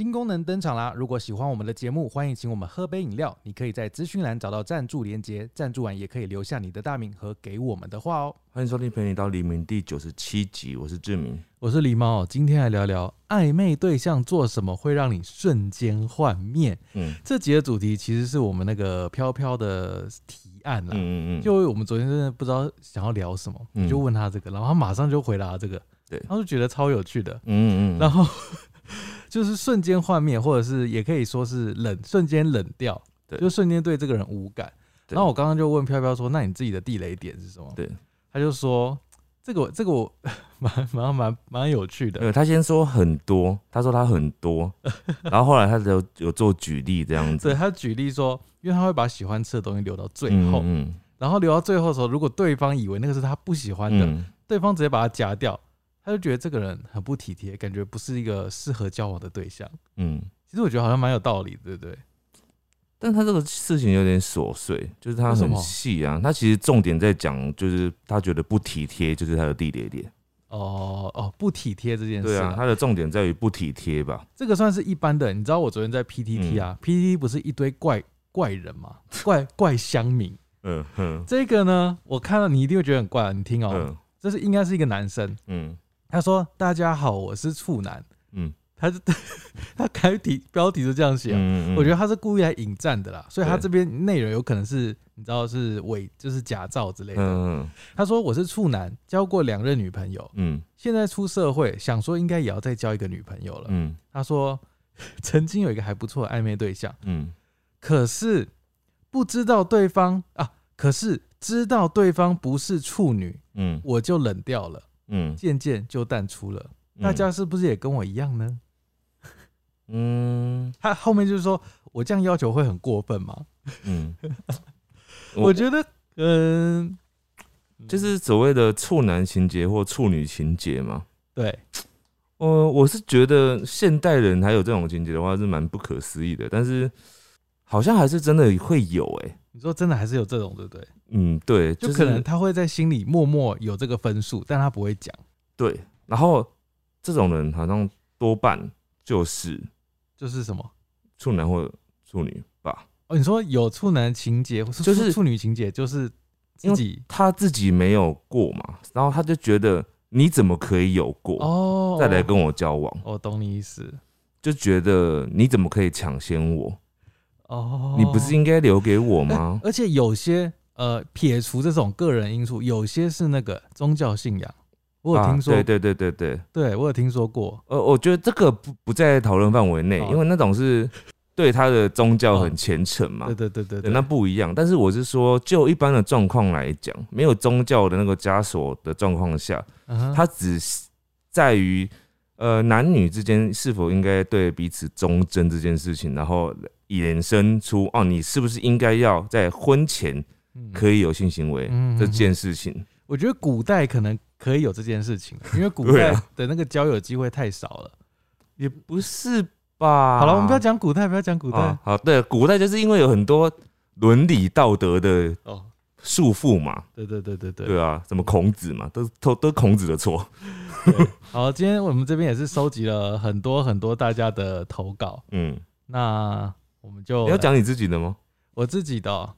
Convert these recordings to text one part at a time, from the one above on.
新功能登场啦！如果喜欢我们的节目，欢迎请我们喝杯饮料。你可以在资讯栏找到赞助连接，赞助完也可以留下你的大名和给我们的话哦。欢迎收听《陪你到黎明》第九十七集，我是志明。我是狸猫，今天来聊聊暧昧对象做什么会让你瞬间幻灭。嗯这集的主题其实是我们那个飘飘的提案啦。嗯嗯嗯，就我们昨天真的不知道想要聊什么，嗯就问他这个，然后他马上就回答这个，对他就觉得超有趣的，嗯嗯嗯，然后就是瞬间幻灭，或者是也可以说是冷，瞬间冷掉，对就瞬间对这个人无感。对然后我刚刚就问飘飘说：“那你自己的地雷点是什么？”对，他就说：“这个这个我 蛮蛮蛮蛮有趣的。对他先说很多，他说他很多，然后后来他有有做举例这样子，对他举例说，因为他会把喜欢吃的东西留到最后，嗯然后留到最后的时候，如果对方以为那个是他不喜欢的，嗯对方直接把它夹掉，他就觉得这个人很不体贴，感觉不是一个适合交往的对象。嗯，其实我觉得好像蛮有道理的，对不对？但他这个事情有点琐碎，就是他很细啊，他其实重点在讲，就是他觉得不体贴，就是他的地雷点。哦哦，不体贴这件事、对啊，他的重点在于不体贴吧？这个算是一般的。你知道我昨天在 PTT 啊、p t t 不是一堆怪怪人嘛，怪怪乡民。嗯哼，这个呢，我看到你一定会觉得很怪啊，你听哦，嗯这是应该是一个男生，嗯他说：“大家好，我是处男。嗯”他就 他开题标题就这样写啊、嗯，我觉得他是故意来引战的啦，所以他这边内容有可能是你知道是伪，就是假造之类的。嗯他说我是处男，交过两任女朋友，嗯。现在出社会，想说应该也要再交一个女朋友了。嗯。他说曾经有一个还不错的暧昧对象，嗯。可是不知道对方啊，可是知道对方不是处女，嗯。我就冷掉了，嗯，渐渐就淡出了。大家是不是也跟我一样呢？嗯 他后面就是说我这样要求会很过分吗？嗯，我觉得，嗯，就是所谓的处男情节或处女情节嘛。对，呃，我是觉得现代人还有这种情节的话是蛮不可思议的，但是好像还是真的会有哎、你说真的还是有这种，对不对？嗯，对，就是可能他会在心里默默有这个分数，但他不会讲，对，然后这种人好像多半就是就是什么？处男或处女吧，哦，你说有处男情节，或是就是处女情节，就是自己他自己没有过嘛，然后他就觉得你怎么可以有过，哦，再来跟我交往，我懂你意思。就觉得你怎么可以抢先我？哦，你不是应该留给我哎吗？而且有些呃，撇除这种个人因素，有些是那个宗教信仰，我有啊听说，对对对对对，对我有听说过，呃，我觉得这个不不在讨论范围内，哦。因为那种是 对他的宗教很虔诚嘛。对，对对对对，对那不一样。但是我是说，就一般的状况来讲，没有宗教的那个枷锁的状况下，嗯哼。它只是在于呃男女之间是否应该对彼此忠贞这件事情，然后衍生出哦，你是不是应该要在婚前嗯可以有性行为嗯这件事情？我觉得古代可能可以有这件事情，因为古代的那个交友机会太少了。也不是吧？好了，我们不要讲古代，不要讲古代啊。好，对，古代就是因为有很多伦理道德的哦，束缚嘛，对对对对对。对啊，什么孔子嘛，都都都孔子的错。好，今天我们这边也是收集了很多很多大家的投稿，嗯，那我们就你要讲你自己的吗？我自己的哦、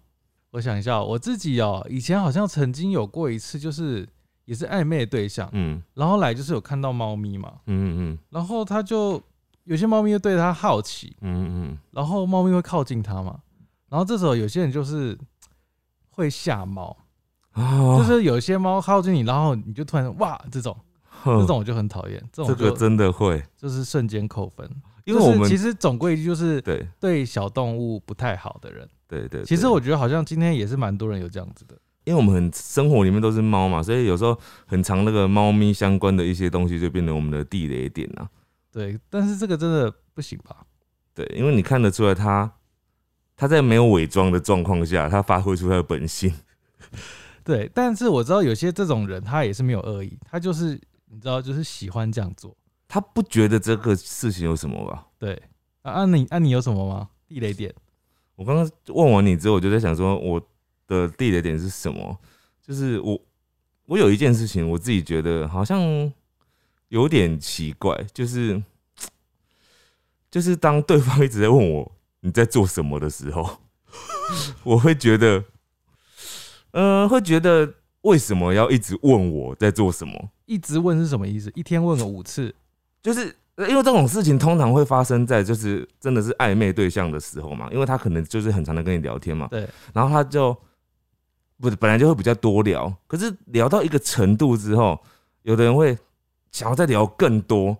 我想一下哦，我自己哦，以前好像曾经有过一次，就是也是暧昧的对象，嗯。然后来就是有看到猫咪嘛，嗯嗯。然后他就有些猫咪就对他好奇，嗯嗯。然后猫咪会靠近他嘛，然后这时候有些人就是会吓猫，就是有些猫靠近你，然后你就突然哇这种，哼这种我就很讨厌，这这种这个真的会，就是瞬间扣分，因为我们就是其实总归就是对对小动物不太好的人，对对，其实我觉得好像今天也是蛮多人有这样子的。因为我们很生活里面都是猫嘛，所以有时候很长那个猫咪相关的一些东西就变成我们的地雷点啊。对，但是这个真的不行吧？对，因为你看得出来它，它在没有伪装的状况下，它发挥出它的本性。对，但是我知道有些这种人他也是没有恶意，他就是你知道就是喜欢这样做。他不觉得这个事情有什么吧？对，啊，啊你啊你有什么吗？地雷点？我刚刚问完你之后，我就在想说，我的地雷点是什么？就是我，我有一件事情，我自己觉得好像有点奇怪，就是就是当对方一直在问我你在做什么的时候，我会觉得，呃，会觉得为什么要一直问我在做什么？一直问是什么意思？一天问个五次，就是呃因为这种事情通常会发生在就是真的是暧昧对象的时候嘛，因为他可能就是很常的跟你聊天嘛，对，然后他就不是本来就会比较多聊，可是聊到一个程度之后，有的人会想要再聊更多，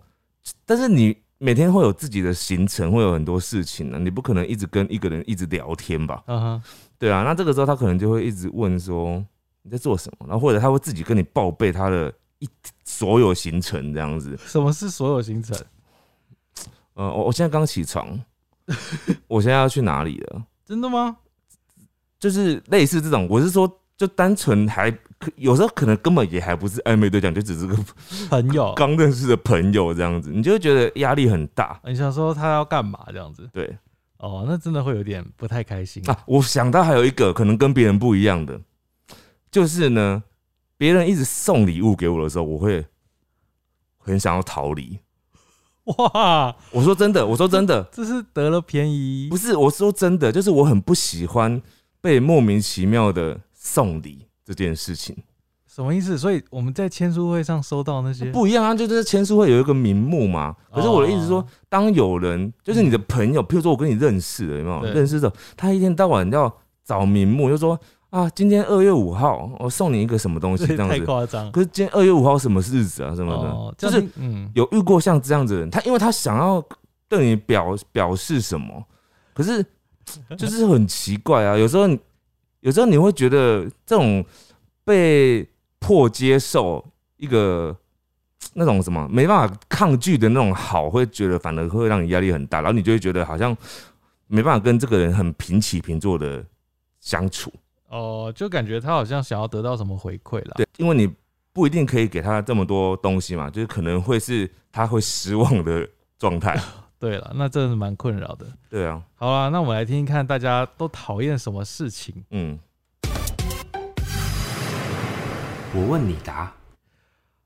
但是你每天会有自己的行程，会有很多事情呢，你不可能一直跟一个人一直聊天吧？嗯哼，对啊，那这个时候他可能就会一直问说你在做什么，然后或者他会自己跟你报备他的一所有行程这样子。什么是所有行程？呃，我我现在刚起床，我现在要去哪里了？真的吗？就是类似这种，我是说，就单纯还可有时候可能根本也还不是暧昧对象，就只是个朋友，刚认识的朋友这样子，你就会觉得压力很大。你想说他要干嘛这样子？对哦，那真的会有点不太开心。啊，我想到还有一个可能跟别人不一样的，就是呢，别人一直送礼物给我的时候，我会很想要逃离。哇，我说真的，我说真的，这是得了便宜不是我说真的，就是我很不喜欢被莫名其妙的送礼这件事情。什么意思？所以我们在签书会上收到那些不一样啊，就是签书会有一个名目嘛。可是我的意思是说哦，当有人就是你的朋友，譬如说我跟你认识的，有没有对认识的？他一天到晚要找名目，就说啊，今天二月五号，我送你一个什么东西这样子。夸张可是今天二月五号什么日子啊？什么哦的，，就是嗯，有遇过像这样子的人，他因为他想要对你表表示什么，可是 就是很奇怪啊。有时候你，有时候你会觉得这种被迫接受一个那种什么没办法抗拒的那种好，会觉得反而会让你压力很大，然后你就会觉得好像没办法跟这个人很平起平坐的相处。哦，就感觉他好像想要得到什么回馈啦。对，因为你不一定可以给他这么多东西嘛，就是可能会是他会失望的状态。对了，那真的是蛮困扰的。对啊，好啦，那我们来听听看大家都讨厌什么事情。嗯，我问你答。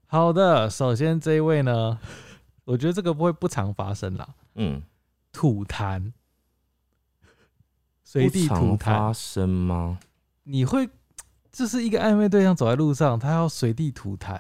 好的，首先这一位呢，我觉得这个不会不常发生啦，嗯，吐痰，随地吐发痰，生吗？你会就是一个暧昧对象走在路上，他要随地吐痰，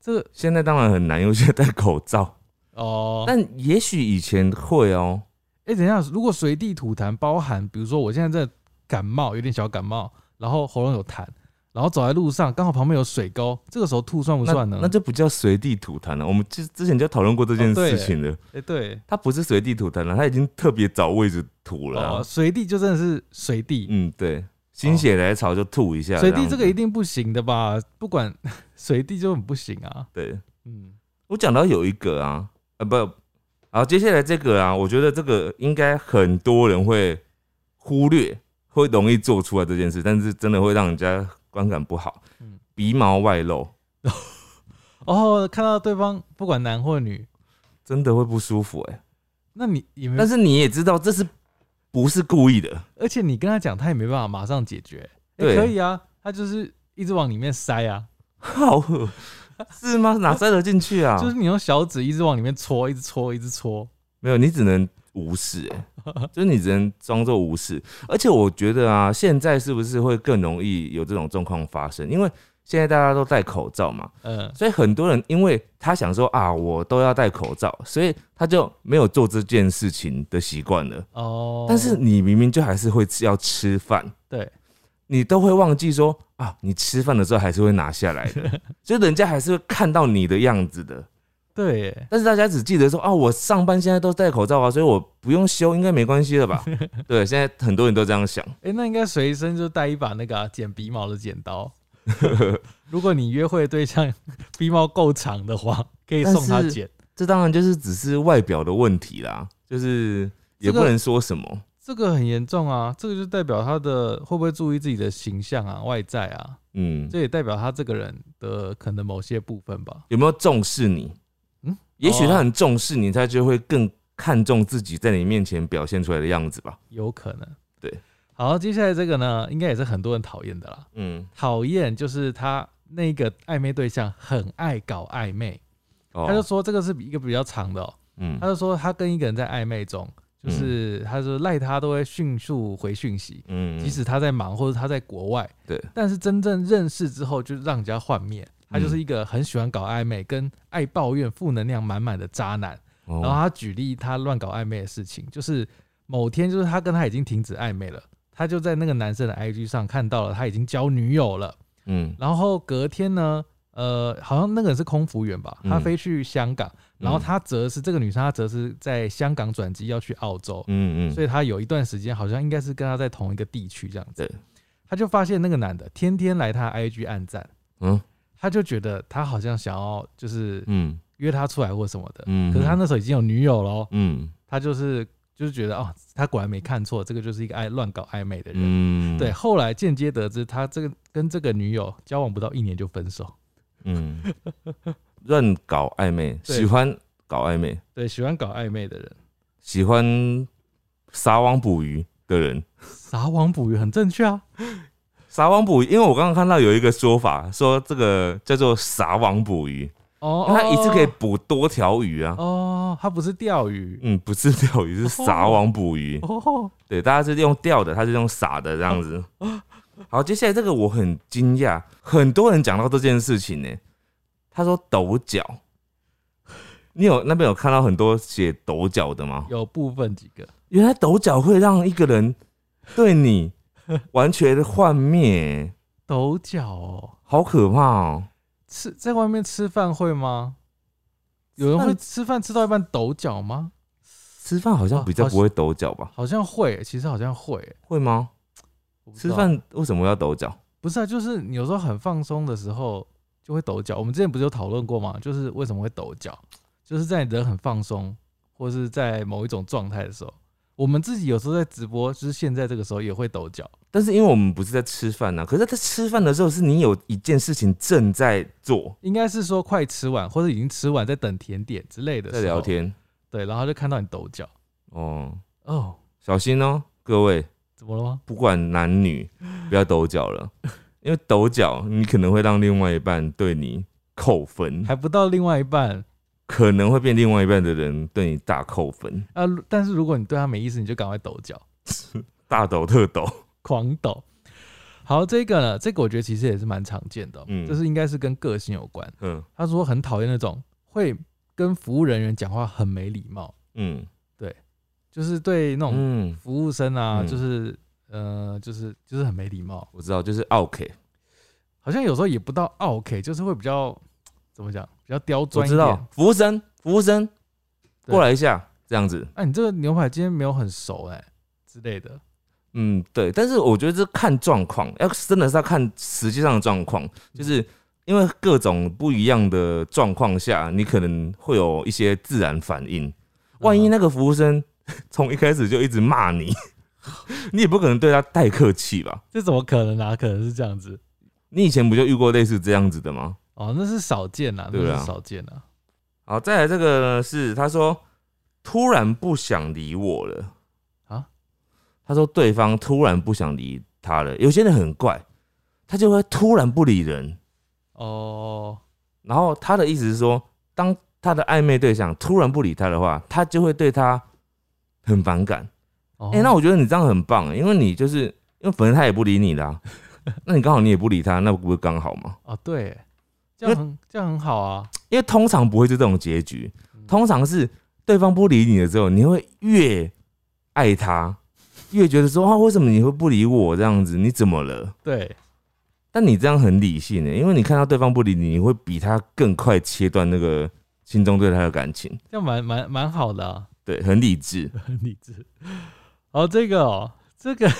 这个现在当然很难，因为现在戴口罩。哦，但也许以前会哦。哎、等一下，如果随地吐痰包含，比如说我现在在感冒，有点小感冒，然后喉咙有痰，然后走在路上，刚好旁边有水沟，这个时候吐算不算呢？那就不叫随地吐痰了。我们之之前就讨论过这件事情了。哎、对，他不是随地吐痰了，他已经特别找位置吐了啊、哦，随地就真的是随地，嗯，对，心血来潮就吐一下。随地这个一定不行的吧？不管 随地就很不行啊。对。嗯，我讲到有一个啊，呃不，好，接下来这个啊，我觉得这个应该很多人会忽略，会容易做出来这件事，但是真的会让人家观感不好。嗯鼻毛外露 哦，看到对方不管男或女，真的会不舒服哎、那你也没但，是你也知道这是不是故意的，而且你跟他讲，他也没办法马上解决。哎、对可以啊，他就是一直往里面塞啊，好恶是吗？哪塞得进去啊？就是你用小指一直往里面戳，一直戳，一直戳。没有，你只能无视哎、就是你只能装作无视。而且我觉得啊，现在是不是会更容易有这种状况发生？因为现在大家都戴口罩嘛，嗯，所以很多人因为他想说啊，我都要戴口罩，所以他就没有做这件事情的习惯了。哦，但是你明明就还是会吃要吃饭，对，你都会忘记说啊，你吃饭的时候还是会拿下来的，就人家还是会看到你的样子的。对耶，但是大家只记得说啊，我上班现在都戴口罩啊，所以我不用修，应该没关系了吧？对，现在很多人都这样想。哎、那应该随身就带一把那个啊剪、鼻毛的剪刀。如果你约会的对象 鼻毛够长的话，可以送他剪。这当然就是只是外表的问题啦，就是也不能说什么。这个很严重啊，这个就代表他的会不会注意自己的形象啊、外在啊，嗯，这也代表他这个人的可能某些部分吧。有没有重视你？嗯，也许哦他很重视你，他就会更看重自己在你面前表现出来的样子吧。有可能。对，好，接下来这个呢，应该也是很多人讨厌的啦。嗯，讨厌就是他那个暧昧对象很爱搞暧昧，哦。他就说这个是一个比较长的、哦，嗯。他就说他跟一个人在暧昧中，就是他说赖他都会迅速回讯息，嗯，即使他在忙或者他在国外，对，但是真正认识之后就让人家幻灭。他嗯就是一个很喜欢搞暧昧、跟爱抱怨、负能量满满的渣男。哦，然后他举例他乱搞暧昧的事情，就是某天就是他跟他已经停止暧昧了，他就在那个男生的 IG 上看到了他已经交女友了。嗯。然后隔天呢，呃，好像那个人是空服员吧，嗯。他飞去香港，然后嗯。他则是这个女生，她则是在香港转机要去澳洲，嗯嗯，所以他有一段时间好像应该是跟他在同一个地区这样子。对，他就发现那个男的天天来他 IG 暗赞，嗯。他就觉得他好像想要就是嗯。约他出来或什么的，嗯，可是他那时候已经有女友了哦，嗯。他就是就是觉得哦，他果然没看错，这个就是一个爱乱搞暧昧的人。嗯对，后来间接得知他这个跟这个女友交往不到一年就分手。嗯，乱搞暧昧，喜欢搞暧昧，对，喜欢搞暧昧的人，喜欢撒网捕鱼的人。撒网捕鱼很正确啊。撒网捕鱼，因为我刚刚看到有一个说法，说这个叫做撒网捕鱼，哦因为它一次可以捕多条鱼啊。哦，它不是钓鱼嗯，不是钓鱼，是撒网捕鱼。哦，对，大家是用钓的，他是用撒的这样子。好，接下来这个我很惊讶，很多人讲到这件事情呢。他说抖脚，你有那边有看到很多写抖脚的吗？有部分几个原来抖脚会让一个人对你完全的幻灭，抖脚哦，好可怕哦！吃在外面吃饭会吗？有人会吃饭吃到一半抖脚吗？吃饭好像比较不会抖脚吧？好像会，其实好像会。会吗？吃饭为什么要抖脚？不是啊，就是你有时候很放松的时候就会抖脚。我们之前不是有讨论过吗？就是为什么会抖脚，就是在你人很放松，或是在某一种状态的时候，我们自己有时候在直播，就是现在这个时候也会抖脚。但是因为我们不是在吃饭呐、可是在吃饭的时候，是你有一件事情正在做，应该是说快吃完，或者已经吃完，在等甜点之类的，在聊。天。对，然后就看到你抖脚，哦，哦，小心哦，各位，怎么了吗？不管男女，不要抖脚了，因为抖脚你可能会让另外一半对你扣分，还不到另外一半可能会变另外一半的人对你大扣分，啊！但是如果你对他没意思，你就赶快抖脚，大抖特抖。狂抖。好，这个呢，这个我觉得其实也是蛮常见的哦、嗯就是应该是跟个性有关。嗯他说很讨厌那种会跟服务人员讲话很没礼貌，嗯对就是对那种嗯，服务生啊，嗯就是呃，就是就是很没礼貌。我知道，就是 OK，好像有时候也不到 OK，就是会比较怎么讲，比较刁我钻一点知道。，服务生，服务生对过来一下，这样子。哎、你这个牛排今天没有很熟哎、之类的。嗯，对，但是我觉得这看状况，要真的是要看实际上的状况，就是因为各种不一样的状况下，你可能会有一些自然反应。万一嗯那个服务生 从一开始就一直骂你，你也不可能对他太客气吧？这怎么可能啊？可能是这样子你以前不就遇过类似这样子的吗？哦，那是少见啊，对啊那是少见啊。好，再来这个呢是他说突然不想理我了啊他说对方突然不想理他了。有些人很怪，他就会突然不理人。哦，然后他的意思是说，当他的暧昧对象突然不理他的话，他就会对他很反感。哦哎、那我觉得你这样很棒，因为你就是因为反正他也不理你啦、那你刚好你也不理他，那不是刚好吗？哦，对，这样很这样很好啊。因为通常不会是这种结局，嗯通常是对方不理你的时候，你会越爱他，越觉得说啊，为什么你会不理我这样子？你怎么了？对，但你这样很理性的，因为你看到对方不理你，你会比他更快切断那个心中对他的感情，这样蛮蛮蛮好的啊，对，很理智。很理智。哦，这个哦，这个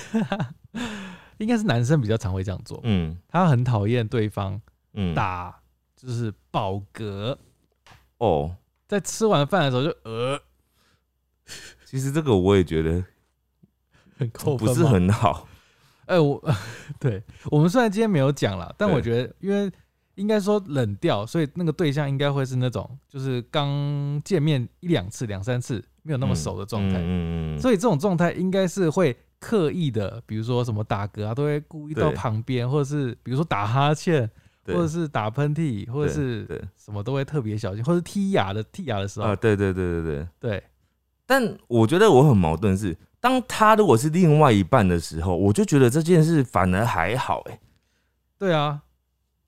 应该是男生比较常会这样做。嗯他很讨厌对方嗯，打，就是饱嗝，哦，在吃完饭的时候就呃，其实这个我也觉得很扣分不是很好。哎、我 对我们虽然今天没有讲了，但我觉得因为应该说冷掉，所以那个对象应该会是那种就是刚见面一两次、两三次没有那么熟的状态，嗯嗯嗯，所以这种状态应该是会刻意的，比如说什么打嗝啊，都会故意到旁边，或者是比如说打哈欠，对或者是打喷嚏，或者是什么都会特别小心，或者剔牙的剔牙的时候，啊，对对对对对。对，但我觉得我很矛盾是，当他如果是另外一半的时候，我就觉得这件事反而还好、欸，对啊，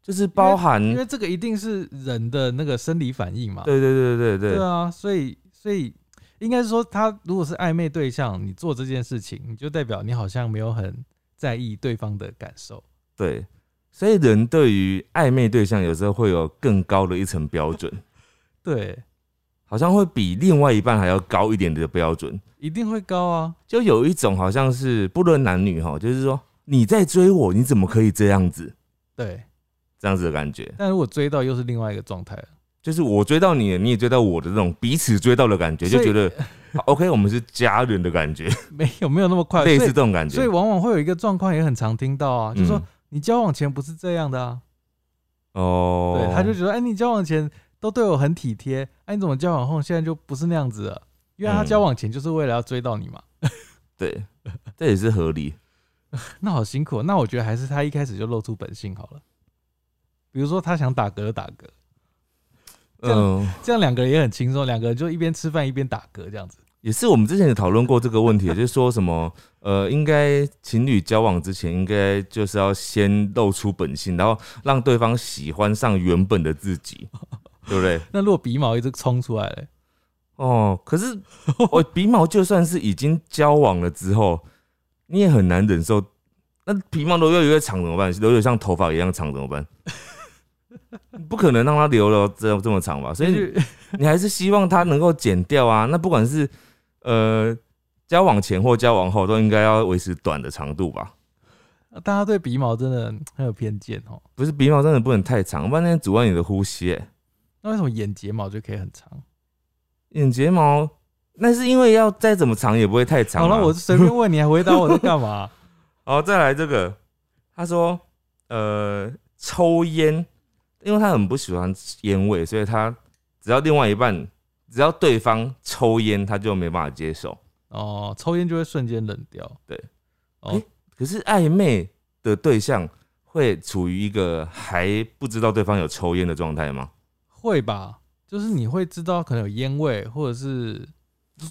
就是包含因为这个一定是人的那个生理反应嘛。对对对对对。对啊，所以所以应该是说，他如果是暧昧对象，你做这件事情，你就代表你好像没有很在意对方的感受。对，所以人对于暧昧对象有时候会有更高的一层标准，对，好像会比另外一半还要高一点的标准。一定会高啊。就有一种好像是不论男女哈，就是说你在追我，你怎么可以这样子？对，这样子的感觉，但如果追到又是另外一个状态了。就是我追到你，你也追到我的这种彼此追到的感觉，就觉得 OK，我们是家人的感觉，没有没有那么快，类似这种感觉。所以往往会有一个状况也很常听到啊，就是说嗯你交往前不是这样的啊。哦，对，他就觉得，哎，你交往前都对我很体贴，哎，你怎么交往后现在就不是那样子了？因为他嗯交往前就是为了要追到你嘛。对，这也是合理。那好辛苦哦，那我觉得还是他一开始就露出本性好了。比如说他想打嗝就打嗝，这样嗯，这样两个人也很轻松，两个人就一边吃饭一边打嗝这样子。也是我们之前也讨论过这个问题，就是说什么呃，应该情侣交往之前，应该就是要先露出本性，然后让对方喜欢上原本的自己，对不对？那如果鼻毛一直冲出来嘞，哦，可是我 鼻毛就算是已经交往了之后，你也很难忍受。那鼻毛都越来越长怎么办？留的像头发一样长怎么办？不可能让它留了这这么长吧？所以你还是希望它能够剪掉啊。那不管是呃交往前或交往后，都应该要维持短的长度吧？大家对鼻毛真的很有偏见哦。不是鼻毛真的不能太长，不然那阻碍你的呼吸、欸。那为什么眼睫毛就可以很长？眼睫毛那是因为要再怎么长也不会太长、啊。好了，我随便问你，还回答我在干嘛？好，再来这个，他说，呃，抽烟，因为他很不喜欢烟味，所以他只要另外一半，只要对方抽烟，他就没办法接受。哦，抽烟就会瞬间冷掉。对，哦诶，可是暧昧的对象会处于一个还不知道对方有抽烟的状态吗？会吧？就是你会知道可能有烟味，或者是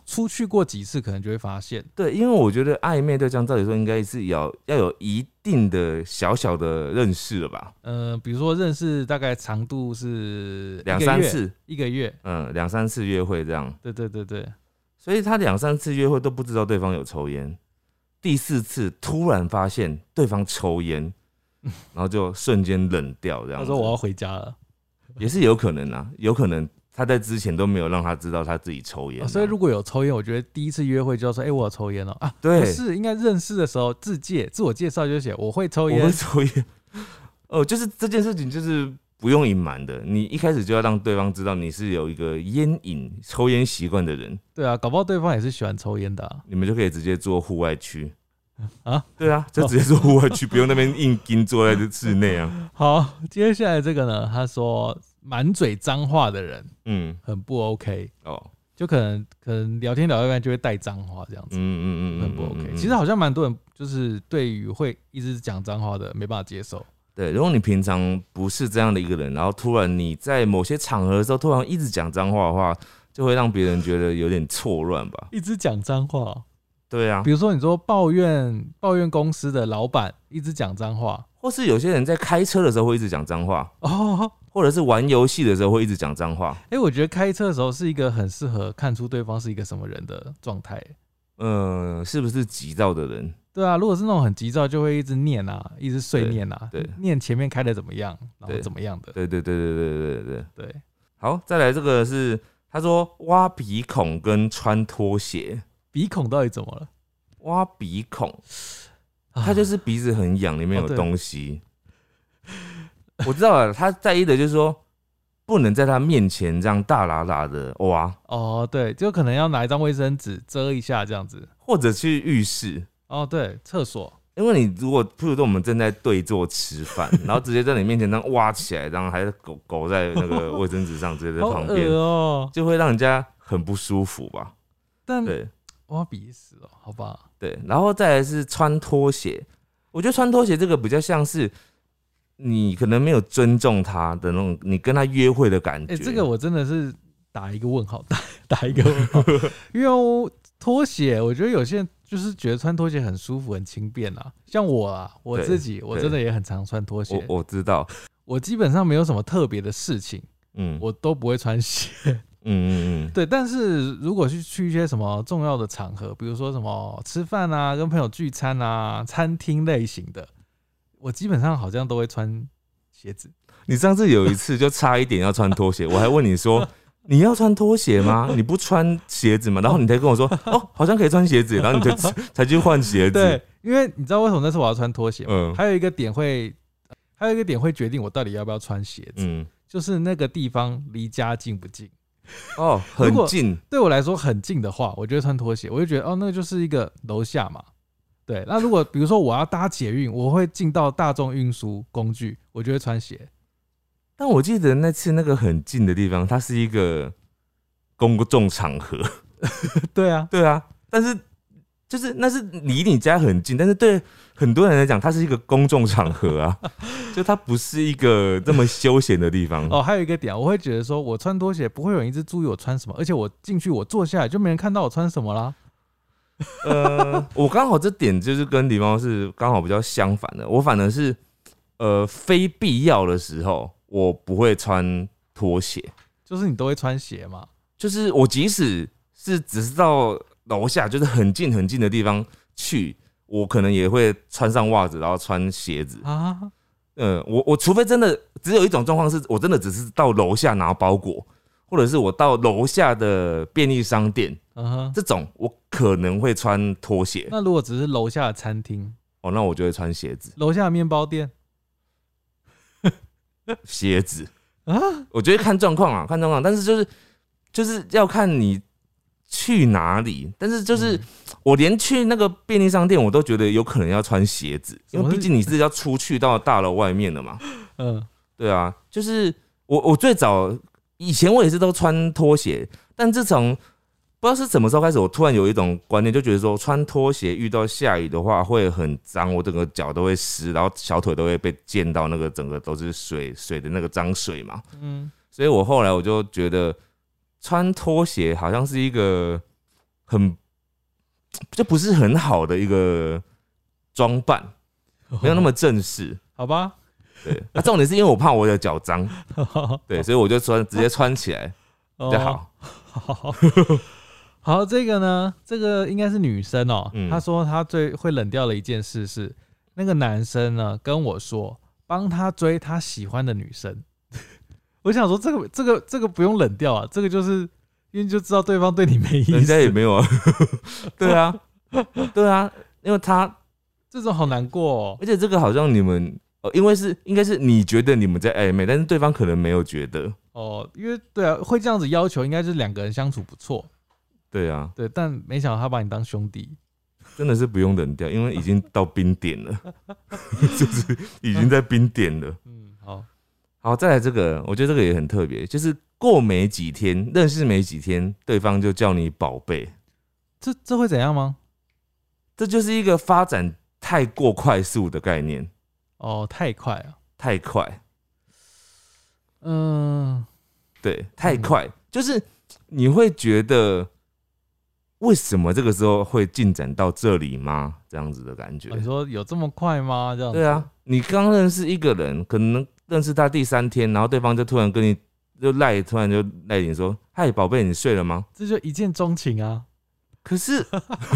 出去过几次，可能就会发现。对，因为我觉得暧昧对象照理说应该是要要有一定的小小的认识了吧，呃，比如说认识大概长度是两三次，一个月。嗯，两三次约会这样。对对对对，所以他两三次约会都不知道对方有抽烟，第四次突然发现对方抽烟，然后就瞬间冷掉，这样。他说我要回家了，也是有可能啊，有可能他在之前都没有让他知道他自己抽烟所以如果有抽烟，我觉得第一次约会就要说，哎、我有抽烟哦啊，对不是应该认识的时候自介自我介绍就写我会抽烟我会，抽烟，哦，就是这件事情就是不用隐瞒的，你一开始就要让对方知道你是有一个烟瘾、抽烟习惯的人，对啊，搞不好对方也是喜欢抽烟的、啊，你们就可以直接做户外区 啊。对啊，就直接做户外区，不用那边硬盯坐在这室内啊。好，接下来这个呢，他说满嘴脏话的人嗯，很不 OK，哦，就可能可能聊天聊一半就会带脏话这样子，嗯嗯嗯嗯，很不嗯 OK。嗯其实好像蛮多人就是对于会一直讲脏话的没办法接受。对，如果你平常不是这样的一个人，然后突然你在某些场合的时候突然一直讲脏话的话，就会让别人觉得有点错乱吧？一直讲脏话，对啊比，如说你说抱怨抱怨公司的老板一直讲脏话，或是有些人在开车的时候会一直讲脏话，哦，或者是玩游戏的时候会一直讲脏话。哎、我觉得开车的时候是一个很适合看出对方是一个什么人的状态。嗯、是不是急躁的人？对啊，如果是那种很急躁，就会一直念啊，一直碎念啊，对对念前面开的怎么样，然后对怎么样的，对对对对对对对对。对，好，再来这个是他说挖鼻孔跟穿拖鞋。鼻孔到底怎么了？挖鼻孔，啊他就是鼻子很痒，里面有东西。我知道了，他在意的就是说，不能在他面前这样大喇喇的挖，哦，对，就可能要拿一张卫生纸遮一下这样子。或者去浴室。哦，对，厕所，因为你如果，譬如说我们正在对坐吃饭，然后直接在你面前这样挖起来，然后还是狗狗在那个卫生纸上，直接在旁边，哦。就会让人家很不舒服吧？但对挖鼻屎哦，好吧，对，然后再来是穿拖鞋，我觉得穿拖鞋这个比较像是你可能没有尊重他的那种，你跟他约会的感觉。哎、这个我真的是打一个问号，打 打一个问号，因为我拖鞋，我觉得有些人就是觉得穿拖鞋很舒服、很轻便啊。像我啊，我自己我真的也很常穿拖鞋，我我知道，我基本上没有什么特别的事情，嗯，我都不会穿鞋。嗯嗯嗯，对，但是如果去去一些什么重要的场合，比如说什么吃饭啊、跟朋友聚餐啊、餐厅类型的，我基本上好像都会穿鞋子。你上次有一次就差一点要穿拖鞋，我还问你说你要穿拖鞋吗？你不穿鞋子吗？然后你才跟我说哦，好像可以穿鞋子，然后你就 才去换鞋子。对，，因为你知道为什么那次我要穿拖鞋吗？嗯还有一个点会，还有一个点会决定我到底要不要穿鞋子，嗯，就是那个地方离家近不近。哦，很近，对我来说很近的话，我就会穿拖鞋，我就觉得哦，那个就是一个楼下嘛。对，那如果比如说我要搭捷运，我会进到大众运输工具，我就会穿鞋。但我记得那次那个很近的地方，它是一个公众场合。对啊，对啊，但是就是那是离你家很近，但是对很多人来讲，它是一个公众场合啊，就它不是一个这么休闲的地方。哦，还有一个点，我会觉得说我穿拖鞋不会有人一直注意我穿什么，而且我进去我坐下来就没人看到我穿什么啦。呃，我刚好这点就是跟狸猫是刚好比较相反的，我反而是呃非必要的时候，我不会穿拖鞋，就是你都会穿鞋嘛？就是我即使是只是到楼下，就是很近很近的地方去，我可能也会穿上袜子，然后穿鞋子。啊，嗯，我我除非真的只有一种状况是我真的只是到楼下拿包裹，或者是我到楼下的便利商店嗯哼。这种，我可能会穿拖鞋。那如果只是楼下的餐厅、哦，那我就会穿鞋子，楼下的面包店 鞋子。啊，我觉得看状况啊，看状况，但是就是就是要看你去哪里。但是就是嗯我连去那个便利商店，我都觉得有可能要穿鞋子，因为毕竟你是要出去到大楼外面的嘛。嗯，对啊，就是我我最早以前我也是都穿拖鞋，但自从不知道是什么时候开始，我突然有一种观念，就觉得说穿拖鞋遇到下雨的话会很脏，我整个脚都会湿，然后小腿都会被溅到那个整个都是水水的那个脏水嘛。嗯，所以我后来我就觉得穿拖鞋好像是一个很就不是很好的一个装扮，没有那么正式。好吧。对，那、重点是因为我怕我的脚脏，对，所以我就穿直接穿起来比较好。好。好，好，这个呢，这个应该是女生哦、嗯她说她最会冷掉的一件事是，那个男生呢跟我说，帮他追他喜欢的女生。我想说，这个这个这个不用冷掉啊，这个就是因为就知道对方对你没意思。人家也没有啊，对啊，对啊，因为他，这种好难过哦。而且这个好像你们，呃，因为是应该是你觉得你们在暧昧，但是对方可能没有觉得，哦，因为对啊，会这样子要求，应该就是两个人相处不错。对啊，对，但没想到他把你当兄弟。真的是不用冷掉，因为已经到冰点了，就是已经在冰点了。嗯，好，再来这个，我觉得这个也很特别，就是过没几天，认识没几天，对方就叫你宝贝，这这会怎样吗？这就是一个发展太过快速的概念，哦，太快了。太快，嗯，对，太快，就是你会觉得为什么这个时候会进展到这里吗？这样子的感觉哦。你说有这么快吗？这样子对啊，你刚认识一个人，可能认识他第三天，然后对方就突然跟你就赖，突然就赖你说：“嗨，宝贝，你睡了吗这就一见钟情啊。？”可是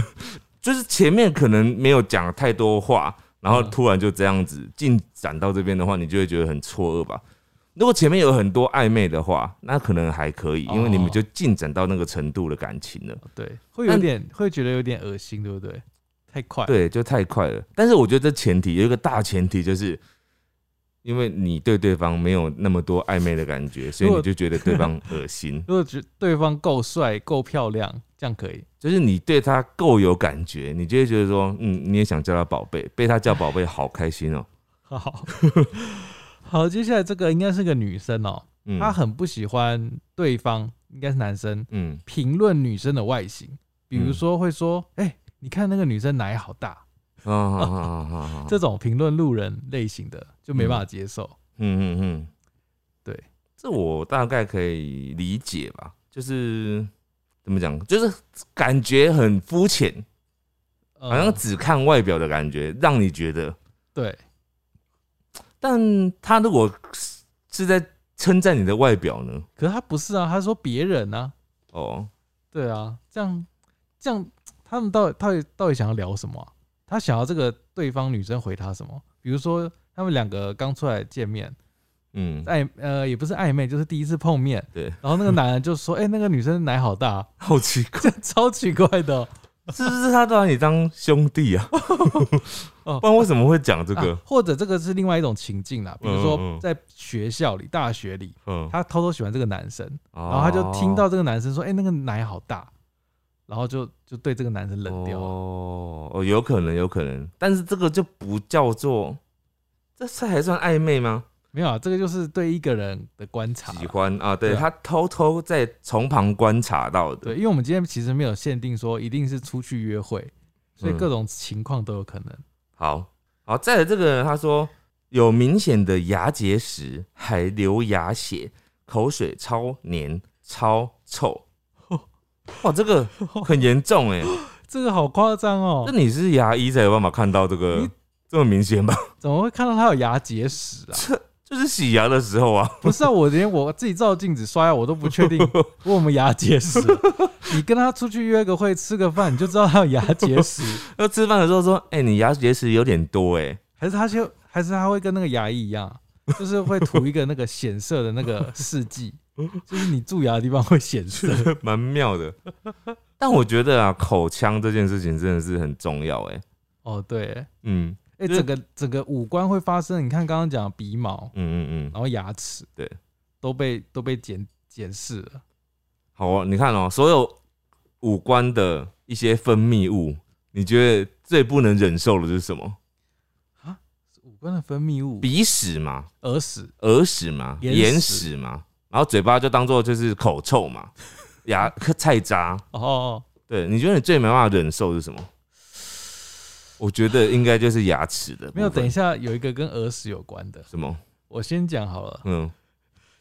就是前面可能没有讲太多话，然后嗯突然就这样子进展到这边的话，你就会觉得很错愕吧。如果前面有很多暧昧的话，那可能还可以，因为你们哦就进展到那个程度的感情了。对，会有点会觉得有点恶心，对不对？太快。，对，就太快了。但是我觉得这前提有一个大前提，就是因为你对对方没有那么多暧昧的感觉，所以你就觉得对方恶心。如果觉对方够帅、够漂亮，这样可以。就是你对他够有感觉，你就会觉得说，嗯，你也想叫他宝贝，被他叫宝贝，好开心哦、好，好，接下来这个应该是个女生哦、嗯，她很不喜欢对方，应该是男生嗯评论女生的外形，比如说会说：“哎、你看那个女生奶好大。”啊 这种评论路人类型的就没办法接受。嗯嗯嗯，对，这我大概可以理解吧，就是怎么讲，就是感觉很肤浅，好好像只看外表的感觉，让你觉得，对，但他如果是是在称赞你的外表呢？可是他不是啊，他说别人啊，哦，对啊，这样这样，他们到底到底到底想要聊什么啊、他想要这个对方女生回他什么？比如说他们两个刚出来见面，嗯，暧呃也不是暧昧，就是第一次碰面，对，然后那个男人就说：“哎、那个女生奶好大，好奇怪，超奇怪的。哦、是不是他都把你当兄弟啊？哦。不然为什么会讲这个？啊？或者这个是另外一种情境啦，比如说嗯。在学校里、大学里，嗯，他偷偷喜欢这个男生，然然后他就听到这个男生说：“哎、那个奶好大。”然后就就对这个男生冷掉了。哦哦，有可能，有可能，但是这个就不叫做，这这还算暧昧吗？没有啊，这个就是对一个人的观察。喜欢啊，对他偷偷在从旁观察到的，对，因为我们今天其实没有限定说一定是出去约会，所以嗯各种情况都有可能。好好，再来这个人他说有明显的牙结石，还流牙血，口水超黏超臭，哇，这个很严重哎，这个好夸张哦那！你是牙医才有办法看到这个这么明显吧？怎么会看到他有牙结石啊？就是洗牙的时候啊，不是啊，我连我自己照镜子刷牙我都不确定我们牙结石。你跟他出去约个会吃个饭，你就知道他有牙结石，要吃饭的时候说，哎、你牙结石有点多哎、还是他就还是他会跟那个牙医一样，就是会涂一个那个显色的那个试剂，就是你蛀牙的地方会显色。蛮妙的。但我觉得啊，口腔这件事情真的是很重要哎、哦，对，嗯哎、就是整个整个五官会发生，你看刚刚讲鼻毛，嗯嗯嗯，然后牙齿，对，都被都被检检视了。好啊，你看哦，所有五官的一些分泌物，你觉得最不能忍受的是什么？五官的分泌物，鼻屎嘛，耳屎，耳屎嘛，眼屎。嘛，然后嘴巴就当做就是口臭嘛，牙菜渣。哦，对，你觉得你最没办法忍受是什么？我觉得应该就是牙齿的。没有，等一下有一个跟耳屎有关的，什么？我先讲好了，嗯，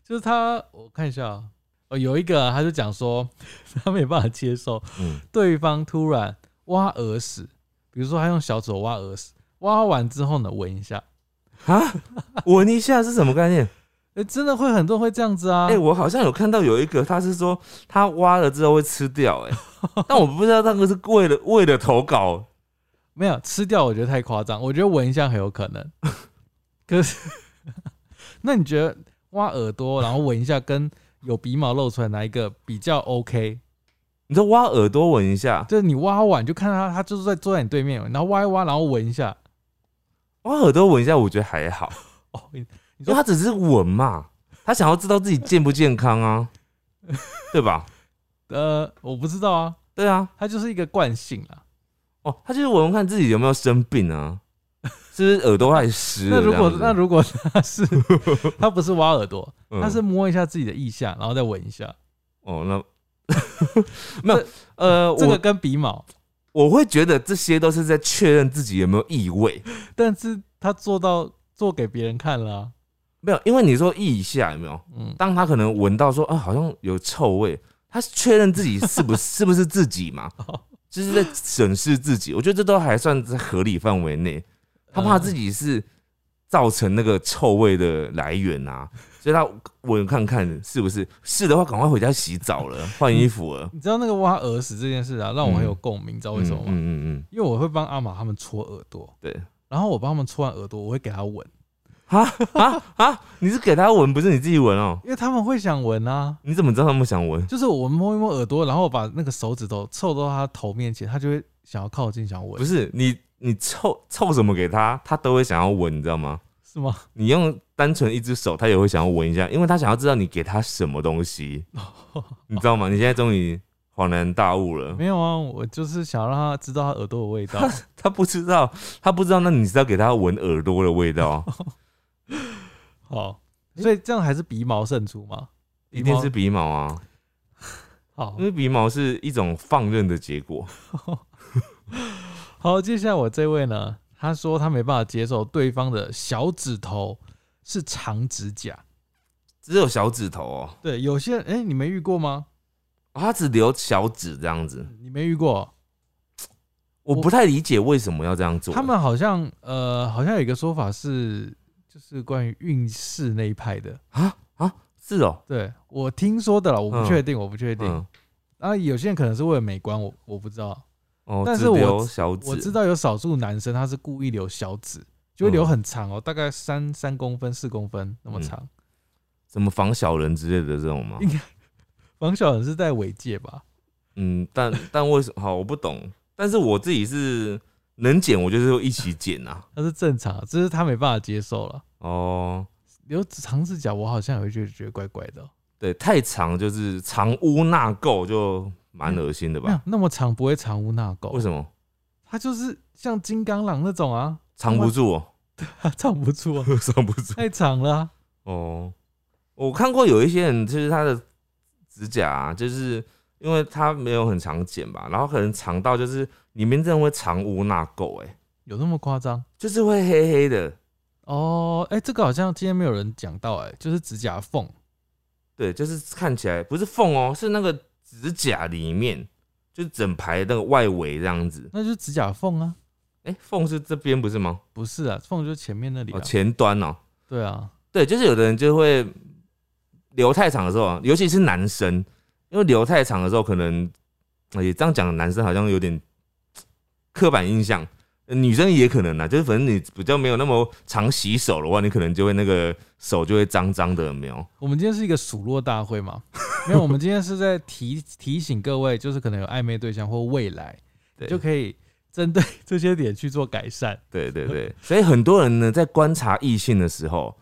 就是他，我看一下啊，哦，有一个啊他就讲说 他没办法接受。嗯，对方突然挖耳屎，比如说他用小手挖耳屎，挖完之后呢闻一下，啊，闻一下是什么概念？哎、真的会很多人会这样子啊，哎、我好像有看到有一个，他是说他挖了之后会吃掉、哎，但我不知道那个是为了为了投稿，没有吃掉，我觉得太夸张。我觉得闻一下很有可能。可是，那你觉得挖耳朵然后闻一下，跟有鼻毛露出来哪一个比较 OK？你说挖耳朵闻一下，就是你挖完就看到他，他就是在坐在你对面，然后挖一挖，然后闻一下。挖耳朵闻一下，我觉得还好，哦，你你因为说他只是闻嘛，他想要知道自己健不健康啊，对吧？呃，我不知道啊，对啊，他就是一个惯性啊。哦，他就是闻闻看自己有没有生病啊，是不是耳朵太湿了那如果？那如果他是他不是挖耳朵，嗯他是摸一下自己的腋下，然后再闻一下，哦，那没有呃，我这个跟鼻毛，我会觉得这些都是在确认自己有没有异味。但是他做到做给别人看了、啊，没有，因为你说腋下有没有？嗯，当他可能闻到说啊，好像有臭味，他确认自己是不是 不是自己嘛，哦就是在审视自己。我觉得这都还算在合理范围内。他怕自己是造成那个臭味的来源啊，所以他闻看看是不是是的话，赶快回家洗澡了，换衣服了。你知道那个挖耳屎这件事啊，让我很有共鸣，你知道为什么吗？嗯嗯嗯，因为我会帮阿玛他们搓耳朵，对。然后我帮他们搓完耳朵，我会给他闻，啊啊啊！你是给他闻，不是你自己闻哦？因为他们会想闻啊。你怎么知道他们想闻？就是我摸一摸耳朵，然后把那个手指头凑到他头面前，他就会想要靠近，想闻，不是你，你凑凑什么给他，他都会想要闻，你知道吗？是吗？你用单纯一只手，他也会想要闻一下，因为他想要知道你给他什么东西，你知道吗？你现在终于恍然大悟了。没有啊，我就是想让他知道他耳朵的味道。他不知道，他不知道，那你是要给他闻耳朵的味道，好，所以这样还是鼻毛胜出吗？一定是鼻毛啊，好因为鼻毛是一种放任的结果。好，接下来我这位呢，他说他没办法接受对方的小指头是长指甲。只有小指头哦，对，有些人哎、你没遇过吗？哦他只留小指这样子，你没遇过？我不太理解为什么要这样做。他们好像呃，好像有一个说法是，就是关于运势那一派的。啊啊，是哦，对我听说的了，我不嗯确定，我不确定。嗯，然后有些人可能是为了美观，我我不知道。哦，但是我小指，我知道有少数男生他是故意留小指，就会留嗯很长哦，大概三三公分、四公分那么嗯长。什么防小人之类的这种吗？应该 防小人是在尾戒吧？嗯，但但为什么好我不懂，但是我自己是能剪，我就是会一起剪啊。那是正常，只是他没办法接受了。哦，留长指甲，我好像也会觉得觉得怪怪的哦、对，太长就是藏污纳垢，就蛮恶心的没有吧？那么长，不会藏污纳垢。为什么它就是像金刚狼那种啊，藏不住哦？它藏不住啊，藏不住 太长了啊、哦。我看过有一些人，就是他的指甲、啊，就是因为他没有很常剪吧，然后可能长到就是里面真的会藏污纳垢，哎，有那么夸张？就是会黑黑的。哦，哎、这个好像今天没有人讲到、哎，就是指甲缝。对，就是看起来不是缝哦，是那个指甲里面，就是整排那个外围这样子。那就是指甲缝啊，哎、缝是这边不是吗？不是啊，缝就是前面那里、啊哦，前端哦。对啊，对，就是有的人就会留太长的时候啊，尤其是男生，因为留太长的时候，可能呃也这样讲，男生好像有点刻板印象。呃女生也可能啊，就是反正你比较没有那么常洗手的话，你可能就会那个手就会脏脏的，有没有？我们今天是一个数落大会嘛？没有，我们今天是在提提醒各位，就是可能有暧昧对象或未来，对，就可以针对这些点去做改善。对对对，所以很多人呢，在观察异性的时候，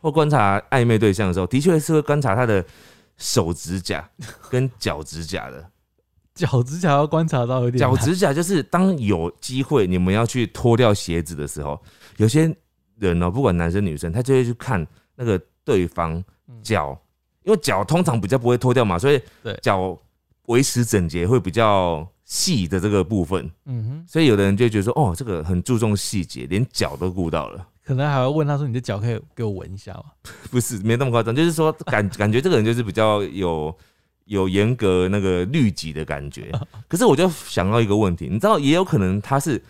或观察暧昧对象的时候，的确是会观察他的手指甲跟脚指甲的。脚趾甲要观察到有点难。脚趾甲就是当有机会你们要去脱掉鞋子的时候，有些人呢、不管男生女生，他就会去看那个对方嗯。脚，因为脚通常比较不会脱掉嘛，所以对。脚维持整洁会比较细的这个部分。嗯哼，所以有的人就会觉得说，哦，这个很注重细节，连脚都顾到了。可能还会问他说：“你的脚可以给我闻一下吗？不是没那么夸张，就是说感 感觉这个人就是比较有有严格那个律己的感觉。可是我就想到一个问题，你知道，也有可能他是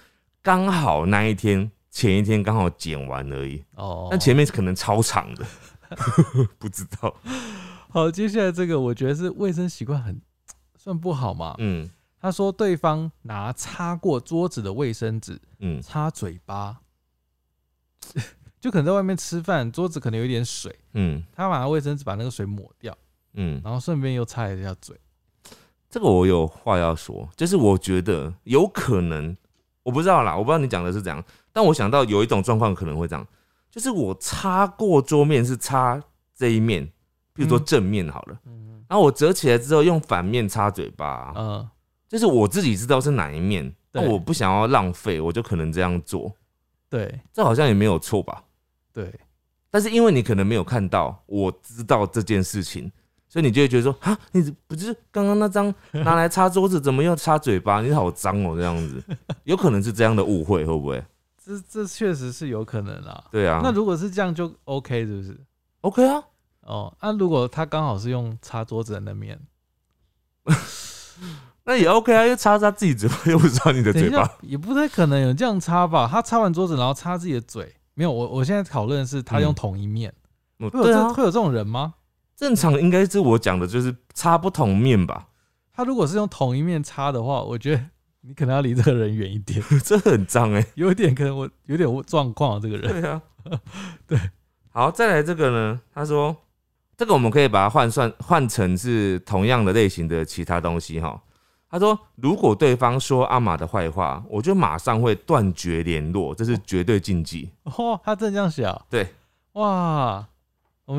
刚好那一天前一天刚好剪完而已，？”哦，但前面可能超长的，不知道。好，接下来这个我觉得是卫生习惯很算不好嘛。嗯他说对方拿擦过桌子的卫生纸嗯擦嘴巴，就可能在外面吃饭，桌子可能有一点水，嗯他拿卫生纸把那个水抹掉，嗯，然后顺便又擦一下嘴。这个我有话要说，就是我觉得有可能，我不知道啦，我不知道你讲的是怎样，但我想到有一种状况可能会这样，就是我擦过桌面是擦这一面，比如说嗯。正面好了，嗯。然后我折起来之后用反面擦嘴巴，嗯，就是我自己知道是哪一面，但我不想要浪费，我就可能这样做，对。这好像也没有错吧？对，但是因为你可能没有看到，我知道这件事情，所以你就会觉得说，啊，你不是刚刚那张 拿来擦桌子，怎么又擦嘴巴？你好脏哦，这样子，有可能是这样的误会，会不会？这这确实是有可能啊。对啊，那如果是这样就 OK 是不是？OK 啊，哦，那、如果他刚好是用擦桌子的那面，那也 OK 啊，因为擦擦自己嘴巴，又不是擦你的嘴巴。也不太可能有这样擦吧？他擦完桌子然后擦自己的嘴，没有。我我现在讨论的是他用嗯同一面，嗯会有会有这种人吗？正常应该是我讲的，就是擦不同面吧，他如果是用同一面擦的话，我觉得你可能要离这个人远一点，这很脏哎、有点可能我有点状况啊，这个人。对啊，对。好，再来这个呢？他说，这个我们可以把它换算换成是同样的类型的其他东西哈。他说，如果对方说阿玛的坏话，我就马上会断绝联络，这是绝对禁忌。哦，他真这样写啊？对，哇，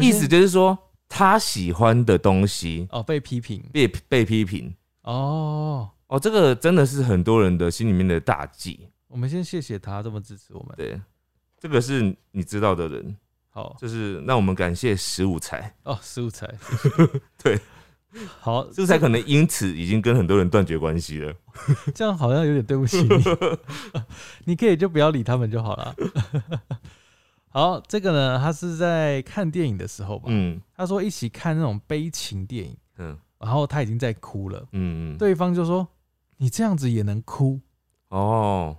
意思就是说，他喜欢的东西哦被批评被被批评哦。哦，这个真的是很多人的心里面的大忌。我们先谢谢他这么支持我们。对，这个是你知道的人，好就是那我们感谢十五才。哦，十五才 好，是不是才可能因此已经跟很多人断绝关系了？这样好像有点对不起你，你可以就不要理他们就好了。好，这个呢，他是在看电影的时候吧，嗯他说一起看那种悲情电影，嗯然后他已经在哭了，嗯嗯，对方就说：“你这样子也能哭？”哦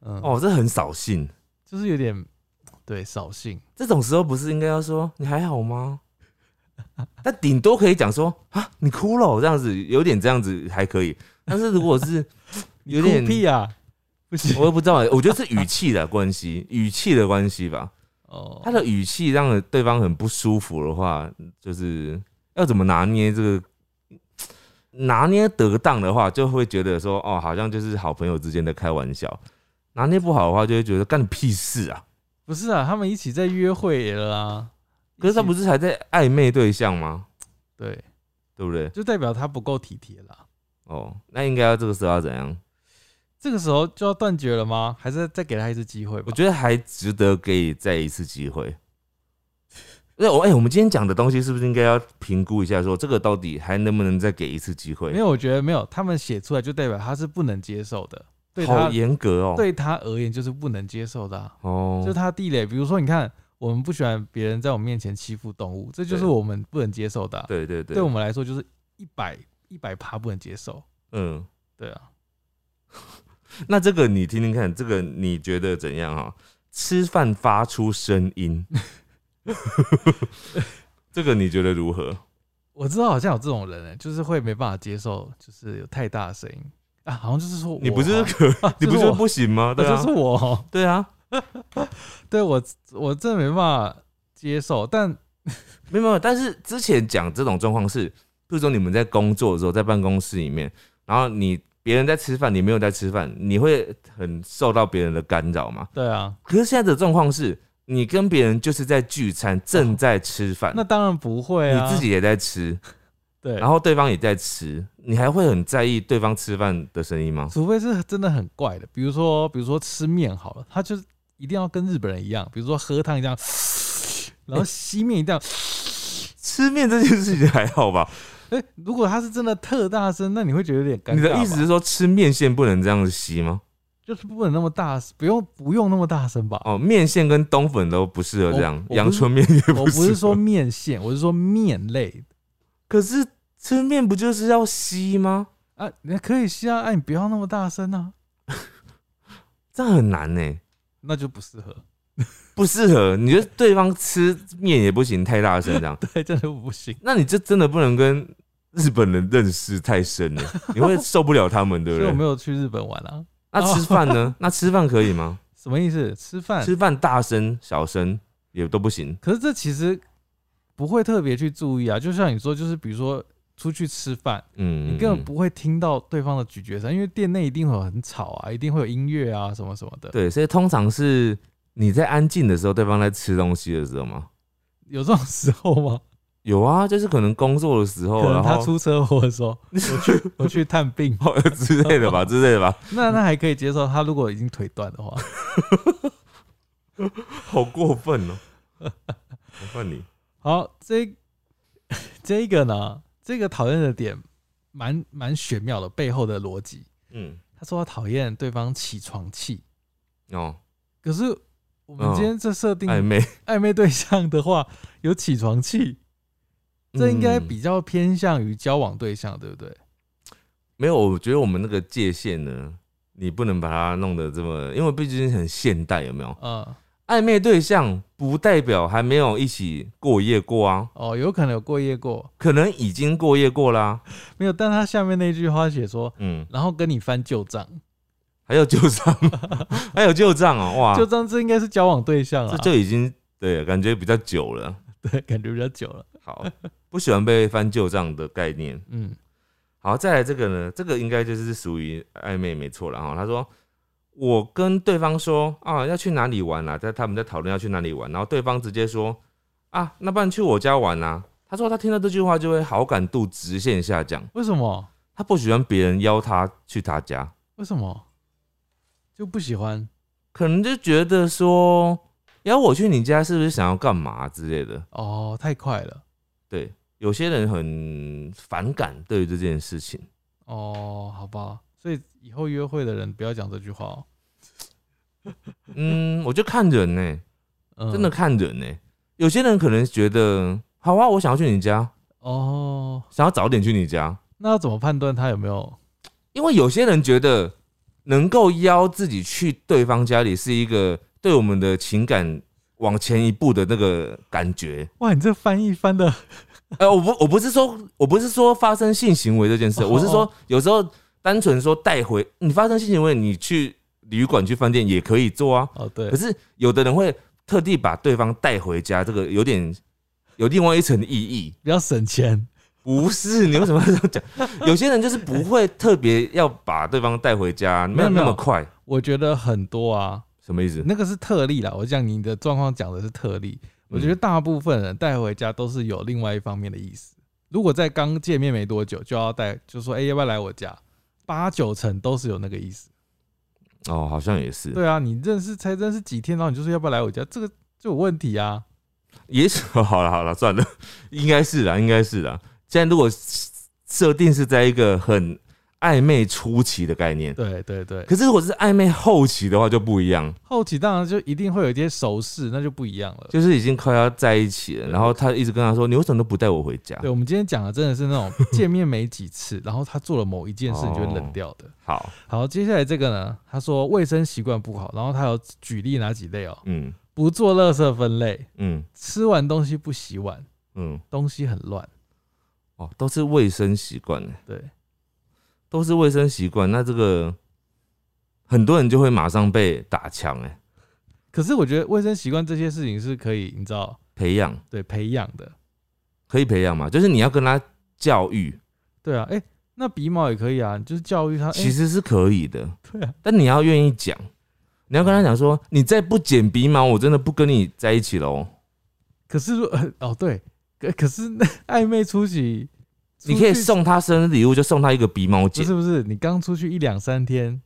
嗯，哦，这很扫兴。就是有点对扫兴。这种时候不是应该要说你还好吗？那顶多可以讲说啊，你哭了哦这样子，有点这样子还可以。但是如果是 有点屁啊，不行我也不知道欸，我觉得是语气的关系，语气的关系吧。哦。他的语气让对方很不舒服的话，就是要怎么拿捏这个，拿捏得当的话，就会觉得说哦，好像就是好朋友之间的开玩笑；拿捏不好的话，就会觉得干你屁事啊！不是啊，他们一起在约会了啊。可是他不是是还在暧昧对象吗？对，对不对？就代表他不够体贴了。哦，那应该要这个时候要怎样？这个时候就要断绝了吗？还是再给他一次机会吧？我觉得还值得给再一次机会。那我哎、我们今天讲的东西是不是应该要评估一下，说这个到底还能不能再给一次机会？没有，我觉得没有，他们写出来就代表他是不能接受的，对好他严格哦。，对他而言就是不能接受的、啊，哦，就是他地雷。比如说，你看，我们不喜欢别人在我们面前欺负动物，这就是我们不能接受的啊、对对对，对我们来说就是一百一百趴不能接受。嗯，对啊，那这个你听听看，这个你觉得怎样哈？吃饭发出声音，这个你觉得如何？我知道好像有这种人、欸，就是会没办法接受，就是有太大的声音啊，好像就是说你不是哦 可，啊你不是我不行吗？对啊那就是，我哦，对啊，对我我真的没办法接受，但没有没有。但是之前讲这种状况是，比如说你们在工作的时候，在办公室里面，然后你别人在吃饭，你没有在吃饭，你会很受到别人的干扰吗？对啊，可是现在的状况是，你跟别人就是在聚餐，正在吃饭，那当然不会啊，你自己也在吃，对，然后对方也在吃，你还会很在意对方吃饭的声音吗？除非是真的很怪的，比如说比如说吃面好了，他就是一定要跟日本人一样，比如说喝汤一样，然后吸面一定要，吃面这件事情还好吧？哎、如果他是真的特大声，那你会觉得有点尴尬。你的意思是？说吃面线不能这样子吸吗？就是不能那么大，不用不用那么大声吧？哦，面线跟冬粉都不适合这样阳春面也我不适合。不是说面线，我是说面类可是吃面不就是要吸吗？啊，你可以吸啊，哎、你不要那么大声啊，这样很难呢、那就不适合。不适合。你觉得对方吃面也不行，太大声这样，对，真的不行。那你这真的不能跟日本人认识太深了，你会受不了他们，对不对所以我没？有去日本玩啊。那吃饭呢？那吃饭可以吗？什么意思？吃饭？吃饭大声、小声也都不行。可是这其实不会特别去注意啊。就像你说，就是比如说出去吃饭，嗯，你根本不会听到对方的咀嚼声，因为店内一定会有很吵啊，一定会有音乐啊什么什么的。对，所以通常是你在安静的时候，对方在吃东西的时候吗？有这种时候吗？有啊，就是可能工作的时候，可能然后他出车祸的时候，我去 我去探病，之类的吧，之类的吧，那那还可以接受。他如果已经腿断的话，好过分哦！我问你，好，这这一个呢，这个讨厌的点蛮蛮玄妙的，背后的逻辑。嗯，他说他讨厌对方起床气，哦，可是我们嗯今天这设定暧昧，暧昧对象的话，有起床气，这应该嗯比较偏向于交往对象，对不对？没有。我觉得我们那个界限呢，你不能把它弄得这么，因为毕竟很现代，有没有？嗯，暧昧对象不代表还没有一起过夜过啊，哦，有可能有过夜过，可能已经过夜过啦。没有？但他下面那句话写说，嗯，然后跟你翻旧账，还有旧账，还有旧账哦，哇，旧账这应该是交往对象啊，这就已经对感觉比较久了。对，感觉比较久了。好，不喜欢被翻旧账的概念。嗯，好，再来这个呢，这个应该就是属于暧昧没错了哈。他说，我跟对方说啊要去哪里玩啊、在他们在讨论要去哪里玩，然后对方直接说啊，那不然去我家玩啊、他说他听到这句话就会好感度直线下降，为什么？他不喜欢别人邀他去他家，为什么就不喜欢？可能就觉得说要我去你家是不是想要干嘛之类的。哦，太快了。对，有些人很反感对于这件事情。哦，好吧，所以以后约会的人不要讲这句话哦。嗯，我就看人呢、嗯真的看人呢、有些人可能觉得好啊，我想要去你家，哦，想要早点去你家，那要怎么判断他有没有？因为有些人觉得能够邀自己去对方家里是一个对我们的情感往前一步的那个感觉。哇，你这翻译翻的呃，我不，我不是说，我不是说发生性行为这件事，哦我是说有时候单纯说带回你发生性行为，你去旅馆、去饭店也可以做啊。哦，对可，是有的人会特地把对方带回家，这个有点有另外一层意义。比较省钱。不是你为什么要这样讲？有些人就是不会特别要把对方带回家，没有那么快。我觉得很多啊，什么意思？那个是特例啦。我讲你的状况讲的是特例，我觉得大部分人带回家都是有另外一方面的意思。如果在刚见面没多久就要带，就说哎、要不要来我家，八九成都是有那个意思。哦，好像也是。对啊，你认识才认识几天，然后你就说要不要来我家，这个就有问题啊。也许 好了好了，算了，应该是啦，应该是啦。现在如果设定是在一个很暧昧初期的概念，对对对，可是如果是暧昧后期的话就不一样，后期当然就一定会有一些熟识，那就不一样了。就是已经快要在一起了，然后他一直跟他说：“你为什么都不带我回家对，我们今天讲的真的是那种见面没几次，然后他做了某一件事，你就会冷掉的。？”好，好，接下来这个呢，他说卫生习惯不好，然后他有举例哪几类哦，嗯不做垃圾分类，嗯吃完东西不洗碗，嗯，东西很乱。哦，都是卫生习惯呢，对，都是卫生习惯，那这个很多人就会马上被打枪哎，可是我觉得卫生习惯这些事情是可以，你知道，培养对培养的。可以培养嘛，就是你要跟他教育，对啊，哎、那鼻毛也可以啊，就是教育他。其实实是可以的。对啊，但你要愿意讲，你要跟他讲说，你再不剪鼻毛，我真的不跟你在一起喽。可是如呃 哦对，可可是那暧昧初期，你可以送他生日礼物，就送他一个鼻毛剪不是。不是，你刚出去一两三天，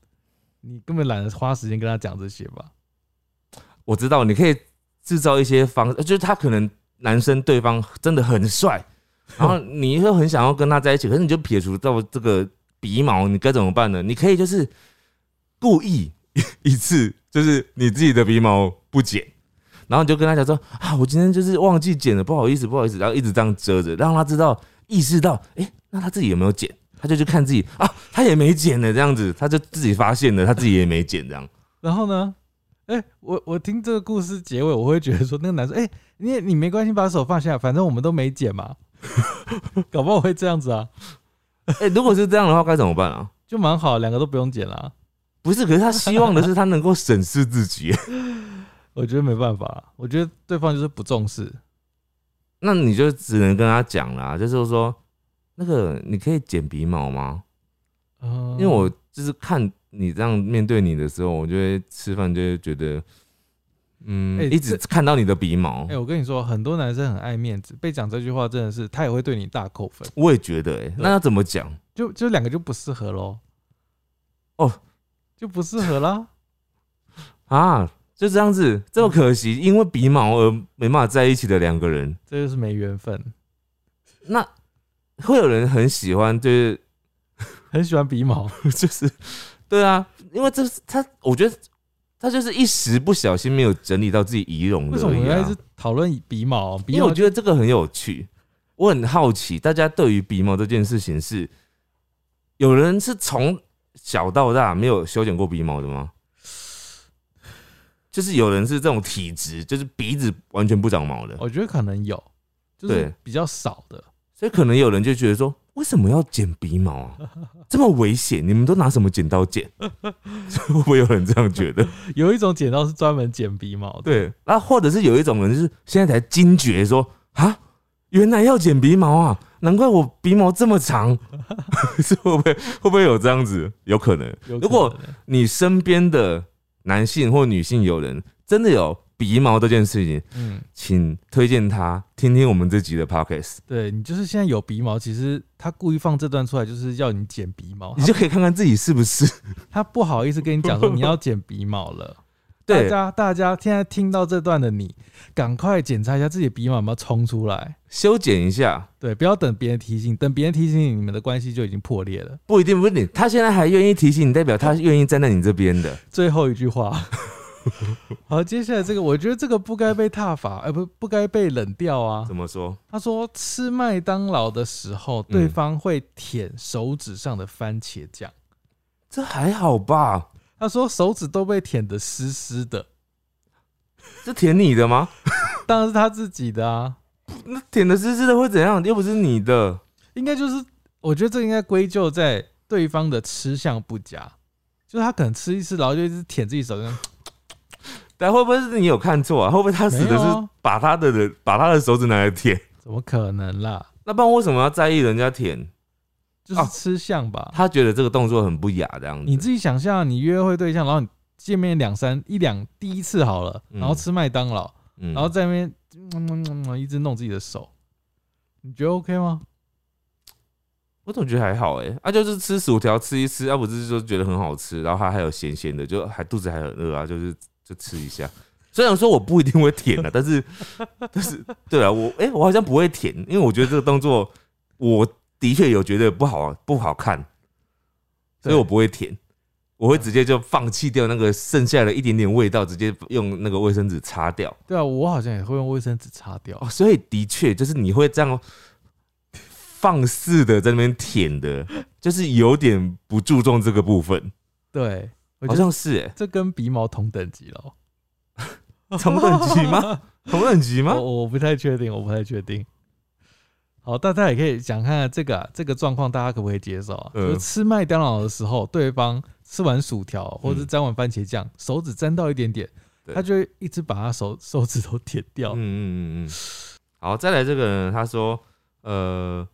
你根本懒得花时间跟他讲这些吧？我知道，你可以制造一些方，就是他可能男生对方真的很帅，然后 你又很想要跟他在一起，可是你就撇除到这个鼻毛，你该怎么办呢？你可以就是故意 一次，就是你自己的鼻毛不剪。然后你就跟他讲说啊，我今天就是忘记剪了，不好意思，不好意思，然后一直这样遮着，让他知道意识到，哎、那他自己有没有剪？他就去看自己啊，他也没剪呢，这样子，他就自己发现了，他自己也没剪，这样。然后呢？哎、我我听这个故事结尾，我会觉得说，那个男生，哎、你也你没关系，把手放下，反正我们都没剪嘛，搞不好会这样子啊，哎、如果是这样的话，该怎么办啊？就蛮好，两个都不用剪啦。不是，可是他希望的是他能够审视自己。我觉得没办法，我觉得对方就是不重视。那你就只能跟他讲啦，就是说，那个你可以剪鼻毛吗？嗯因为我就是看你这样面对你的时候，我就会吃饭就会觉得，嗯，哎一直看到你的鼻毛哎、，我跟你说，很多男生很爱面子，被讲这句话真的是他也会对你大扣分，我也觉得、哎，那要怎么讲？就就两个就不适合喽。哦，就不适合啦。啊，就这样子，这么可惜，因为鼻毛而没办法在一起的两个人，这就是没缘分。那会有人很喜欢，就是 很喜欢鼻毛，就是，对啊，因为这是他，我觉得他就是一时不小心没有整理到自己仪容的为什么而已啊我们要一直。讨论鼻毛？鼻毛因为我觉得这个很有趣，我很好奇，大家对于鼻毛这件事情是，有人是从小到大没有修剪过鼻毛的吗？就是有人是这种体质，就是鼻子完全不长毛的，我觉得可能有，就是对比较少的。所以可能有人就觉得说，为什么要剪鼻毛啊？这么危险，你们都拿什么剪刀剪？会不会有人这样觉得？有一种剪刀是专门剪鼻毛的，对，那或者是有一种人就是现在才惊觉说啊，原来要剪鼻毛啊，难怪我鼻毛这么长，是会不会会不会有这样子？有可能，有可能如果你身边的男性或女性友人真的有鼻毛这件事情，嗯，请推荐他听听我们这集的 podcast，对你就是现在有鼻毛，其实他故意放这段出来，就是要你剪鼻毛，你就可以看看自己是不是。他他不好意思跟你讲说你要剪鼻毛了，大对，家大家现在听到这段的你，赶快检查一下自己的鼻毛有没有冲出来。修剪一下，对，不要等别人提醒，等别人提醒你，你们的关系就已经破裂了。不一定不一定，他现在还愿意提醒你，代表他愿意站在你这边的。最后一句话，好，接下来这个，我觉得这个不该被踏伐，呃，不，不该被冷掉啊。怎么说？他说吃麦当劳的时候，对方会舔手指上的番茄酱。这还好吧？他说手指都被舔得湿湿的，是舔你的吗？当然是他自己的啊。那舔的湿湿的会怎样？又不是你的。应该就是，我觉得这应该归咎在对方的吃相不佳，就是他可能吃一吃，然后就一直舔自己手上。但会不会是你有看错啊？会不会他死的是把他的人把他的手指拿来舔？怎么可能啦？那不然为什么要在意人家舔？就是吃相吧。他觉得这个动作很不雅，这样子。你自己想象，你约会对象，然后你见面两三一两第一次好了，嗯然后吃麦当劳，嗯然后在那边、一直弄自己的手，你觉得 OK 吗？我总觉得还好哎、啊，就是吃薯条吃一吃，啊，不是说觉得很好吃，然后它还有咸咸的，就还肚子还很饿啊，就是就吃一下。虽然说我不一定会舔啊，但是但是对啊，我哎、我好像不会舔，因为我觉得这个动作我的确有觉得不好不好看，所以我不会舔，我会直接就放弃掉那个剩下的一点点味道，直接用那个卫生纸擦掉。对啊，我好像也会用卫生纸擦掉。哦，所以的确就是你会这样放肆的在那边舔的，就是有点不注重这个部分，对，好像是哎、这跟鼻毛同等级了。同等级吗？同等级吗？我我不太确定，我不太确定。好，大家也可以讲看看这个、啊、这个状况，大家可不可以接受啊？嗯就是吃麦当劳的时候，对方吃完薯条或者是嗯沾完番茄酱，手指沾到一点点，他就会一直把他手手指头舔掉。嗯嗯嗯嗯。好，再来这个人，他说，呃，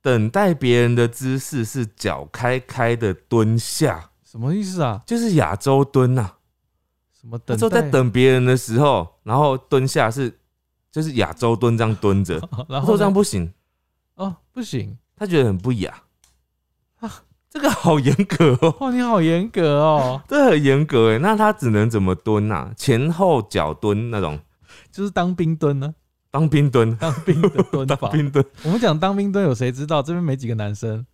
等待别人的姿势是脚开开的蹲下，什么意思啊？就是亚洲蹲呐、什么他说在？等别人的时候，然后蹲下是就是亚洲蹲这样蹲着，然后这样不行，哦不行他觉得很不雅啊这个好严格哦，哦，你好严格哦，这很严格哎。那他只能怎么蹲啊？前后脚蹲那种就是当兵蹲呢，当兵蹲，当兵的蹲当法。兵蹲。我们讲当兵蹲，有谁知道？这边没几个男生，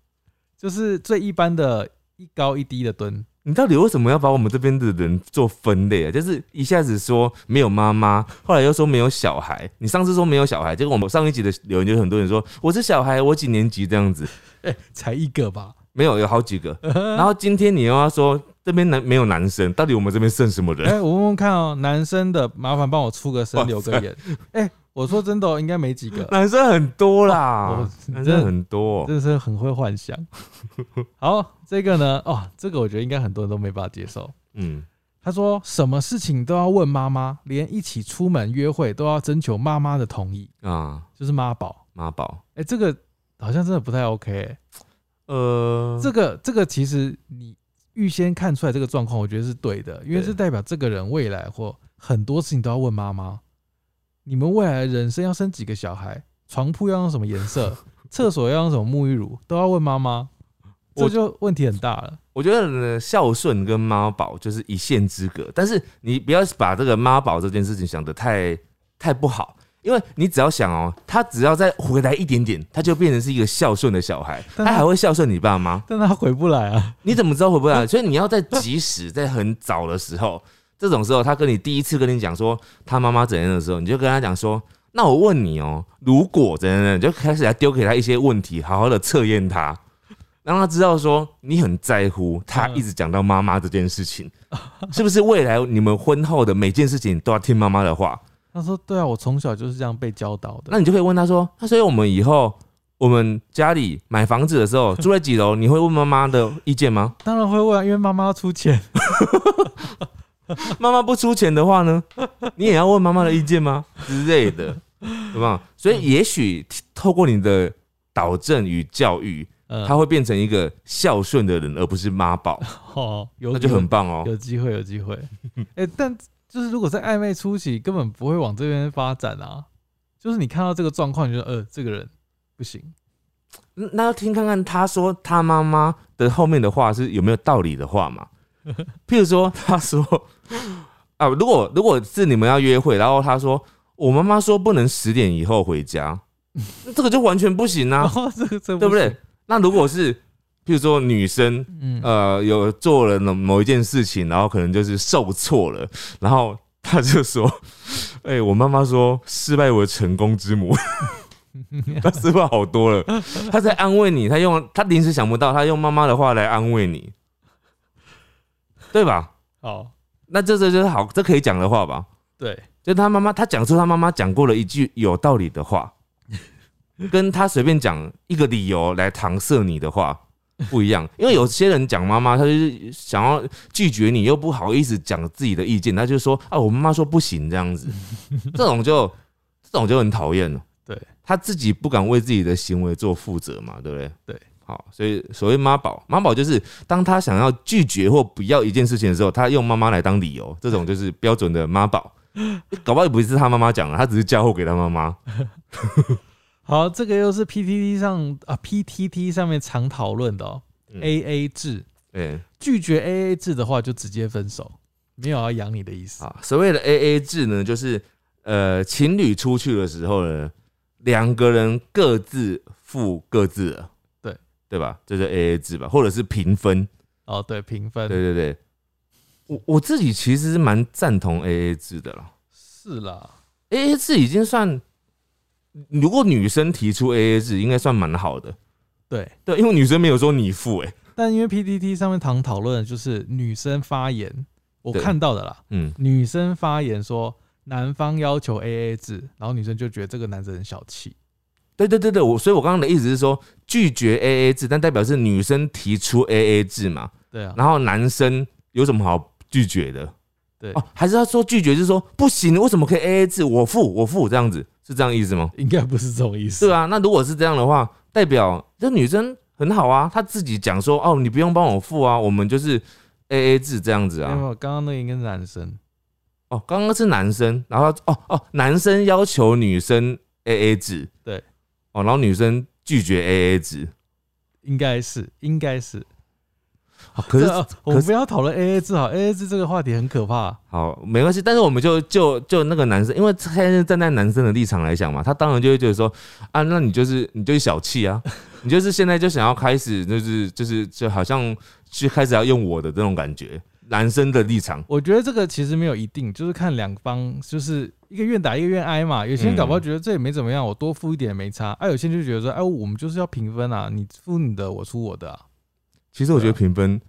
就是最一般的一高一低的蹲。你到底为什么要把我们这边的人做分类啊？就是一下子说没有妈妈，后来又说没有小孩。你上次说没有小孩，结果我们上一集的留言就很多人说我是小孩，我几年级这样子，哎、才一个吧？没有有好几个。然后今天你又要说这边男没有男生，到底我们这边剩什么哎、人？我问问看哦，男生的麻烦帮我出个声哇留个言。哎、我说真的、哦，应该没几个，男生很多啦，男生很多。真的是很会幻想。好，这个呢，哦，这个我觉得应该很多人都没办法接受。嗯，他说什么事情都要问妈妈，连一起出门约会都要征求妈妈的同意，啊，就是妈宝。妈宝，哎、这个好像真的不太 OK、欸。呃，这个这个其实你预先看出来这个状况，我觉得是对的，因为对是代表这个人未来或很多事情都要问妈妈。你们未来的人生要生几个小孩，床铺要用什么颜色，厕所要用什么沐浴乳，都要问妈妈，这我就问题很大了。我觉得，孝顺跟妈宝就是一线之隔，但是你不要把这个妈宝这件事情想得太太不好，因为你只要想哦，他只要再回来一点点，他就变成是一个孝顺的小孩，他他还会孝顺你爸妈。但他回不来啊，你怎么知道回不来？所以你要在及时，在很早的时候，这种时候，他跟你第一次跟你讲说他妈妈怎样的时候，你就跟他讲说，那我问你哦，如果怎样怎样，你就开始来丢给他一些问题，好好的测验他，让他知道说你很在乎他一直讲到妈妈这件事情，是不是未来你们婚后的每件事情都要听妈妈的话？他说：“对啊，我从小就是这样被教导的。那你就可以问他说，那所以我们以后我们家里买房子的时候住在几楼，你会问妈妈的意见吗？当然会问啊，因为妈妈要出钱。妈妈不出钱的话呢，你也要问妈妈的意见吗？之类的，对吧？所以也许透过你的导正与教育，嗯，他会变成一个孝顺的人，而不是妈宝，哦，有那就很棒哦。有机会，有机会。哎、但就是如果在暧昧初期，根本不会往这边发展啊。就是你看到这个状况，你就觉得呃，这个人不行。那那要听看看他说他妈妈的后面的话是有没有道理的话嘛？譬如说，他说啊，如果如果是你们要约会，然后他说我妈妈说不能十点以后回家，那 这个就完全不行啊，哦，这个这对不对？？那如果是譬如说女生嗯，呃有做了某某一件事情，然后可能就是受挫了，然后他就说，哎、我妈妈说失败为成功之母。他失败好多了，他在安慰你，他用他临时想不到，他用妈妈的话来安慰你，对吧？哦，那这这就是好，这可以讲的话吧？对，就他妈妈，他讲出他妈妈讲过了一句有道理的话，跟他随便讲一个理由来搪塞你的话不一样。因为有些人讲妈妈，他就是想要拒绝你，又不好意思讲自己的意见，他就说啊，我妈妈说不行这样子，这种就这种就很讨厌了。对，他自己不敢为自己的行为做负责嘛，对不对？对。好，所以所谓妈宝，妈宝就是当他想要拒绝或不要一件事情的时候，他用妈妈来当理由，这种就是标准的妈宝。搞不好也不是他妈妈讲的，他只是嫁祸给他妈妈。好，这个又是 PTT 上啊 PTT 上面常讨论的哦、嗯 AA 制，对拒绝 AA 制的话就直接分手，没有要养你的意思。啊，所谓的 A A 制呢，就是呃情侣出去的时候呢，两个人各自付各自的，对对吧？这就 A A 制吧，或者是平分。哦，对，平分对对对，我我自己其实是蛮赞同 A A 制的啦。是啦，A A 制已经算，如果女生提出 A A 制，应该算蛮好的。对。对，因为女生没有说你付、欸，但因为 PTT 上面常讨论的就是女生发言，我看到的啦，嗯，女生发言说男方要求 AA 制，然后女生就觉得这个男生很小气。对对对对，我所以，我刚刚的意思是说，拒绝 A A 制，但代表是女生提出 A A 制嘛，对啊，然后男生有什么好拒绝的？对，哦，还是他说拒绝，就是说不行，为什么可以 A A 制？我付，我付，这样子是这样意思吗？应该不是这种意思。对啊，那如果是这样的话，代表这女生很好啊，她自己讲说，哦，你不用帮我付啊，我们就是 A A 制这样子啊。没有刚刚那个应该是男生。哦，刚刚是男生，然后哦哦，男生要求女生 A A 制，对，哦，然后女生拒绝 A A 制，应该是，应该是。哦可是我们不要讨论 A A 制好，A A 制这个话题很可怕。好，没关系，但是我们就就就那个男生，因为现在站在男生的立场来讲嘛，他当然就会觉得说啊，那你就是你就是小气啊，你就是现在就想要开始就是就是就好像去开始要用我的这种感觉，男生的立场，我觉得这个其实没有一定，就是看两方，就是一个愿打一个愿挨嘛。有些人搞不好觉得这也没怎么样，我多付一点也没差。啊，有些人就觉得说，哎，我们就是要平分啊，你付你的，我出我的啊。其实我觉得对啊评分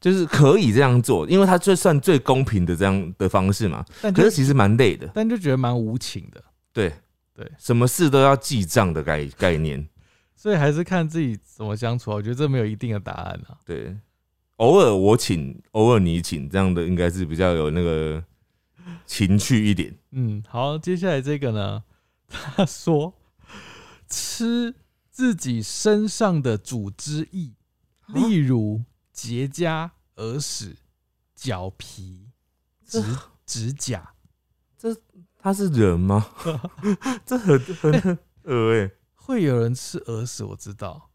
就是可以这样做，因为他最算最公平的这样的方式嘛，但可是其实蛮累的，但就觉得蛮无情的，对对，什么事都要记账的概概念，所以还是看自己怎么相处啊。我觉得这没有一定的答案啊。对，偶尔我请，偶尔你请，这样的应该是比较有那个情趣一点。嗯，好，接下来这个呢，他说吃自己身上的组织液，例如结痂、耳屎、脚皮、指指甲。这他是人吗？这很很恶哎、会有人吃耳屎，我知道，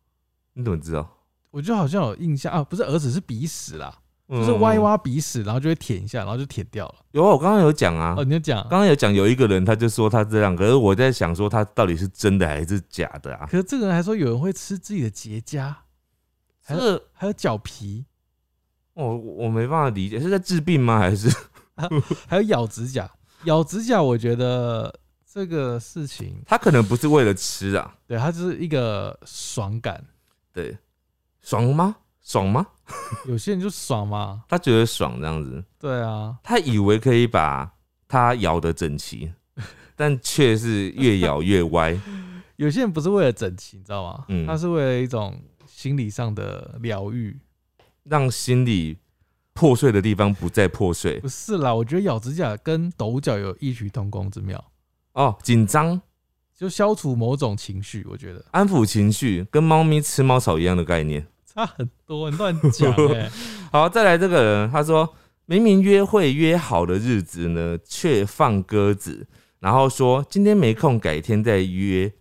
你怎么知道？我就好像有印象啊，不是耳屎是鼻屎啦，就就是挖一。挖鼻屎，然后就会舔一下，然后就舔掉了。有啊，我刚刚有讲啊哦，，你就讲，刚刚有讲有一个人，他就说他这样，可是我在想说他到底是真的还是假的啊？可是这个人还说有人会吃自己的结痂，还有这还有脚皮，我我没办法理解，是在治病吗？还是 还有咬指甲。咬指甲，我觉得这个事情，他可能不是为了吃啊？对他就是一个爽感。对，爽吗？爽吗？有些人就爽嘛，他觉得爽这样子，对啊，他以为可以把它咬得整齐，但却是越咬越歪。有些人不是为了整齐，你知道吗？嗯他是为了一种心理上的疗愈。让心理破碎的地方不再破碎不是啦，我觉得咬指甲跟抖脚有异曲同工之妙，哦。紧张、就消除某种情绪，我觉得安抚情绪，跟猫咪吃猫草一样的概念。差很多。你乱讲哎，好，再来这个人，他说明明约会约好的日子呢，却放鸽子，然后说今天没空，改天再约。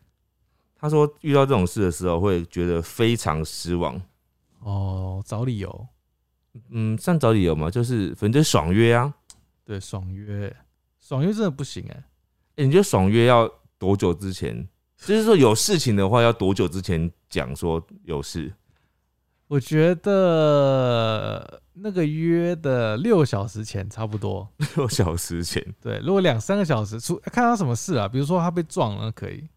他说遇到这种事的时候，会觉得非常失望。哦，找理由，嗯，算找理由嘛，就是反正就爽约啊。对，爽约，爽约真的不行哎、哎、你觉得爽约要多久之前？就是说有事情的话，要多久之前讲说有事？我觉得那个约的六小时前差不多。六小时前。对，如果两三个小时，出看他什么事啊？比如说他被撞了，可以。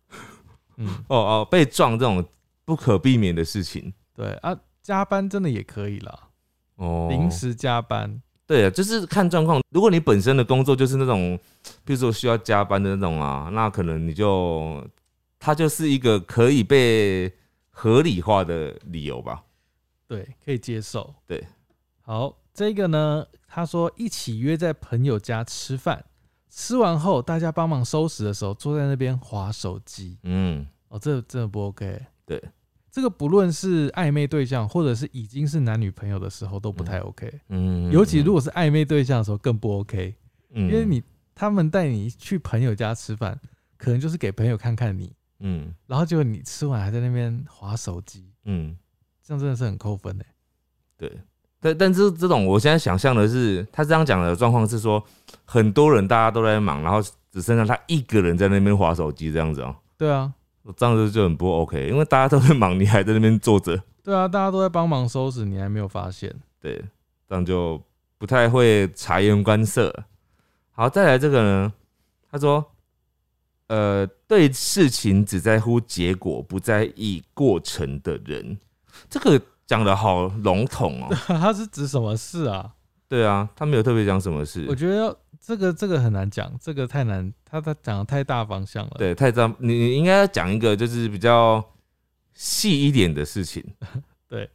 嗯，哦哦，被撞这种不可避免的事情。对啊，加班真的也可以啦，哦，临时加班。对啊，就是看状况。如果你本身的工作就是那种，比如说需要加班的那种啊，那可能你就它就是一个可以被合理化的理由吧。对，可以接受。对，好，这个呢，他说一起约在朋友家吃饭，吃完后大家帮忙收拾的时候，坐在那边划手机。嗯，哦，这真的不 OK。对，这个不论是暧昧对象，或者是已经是男女朋友的时候，都不太 OK。嗯，尤其如果是暧昧对象的时候，更不 OK。嗯，因为你他们带你去朋友家吃饭，可能就是给朋友看看你，嗯然后结果你吃完还在那边划手机，嗯，这样真的是很扣分的。对。但但是这种，我现在想象的是，他这样讲的状况是说，很多人大家都在忙，然后只剩下他一个人在那边划手机这样子哦、对啊，这样子就很不 OK，因为大家都在忙，你还在那边坐着，对啊，大家都在帮忙收拾，你还没有发现。对，这样就不太会察言观色。好，再来这个呢，他说，呃，对事情只在乎结果，不在意过程的人，这个讲的好笼统哦。他是指什么事啊？对啊，他没有特别讲什么事我。觉得要这个这个很难讲，这个太难，他他讲的太大方向了。对，太大，你你应该要讲一个就是比较细一点的事情。对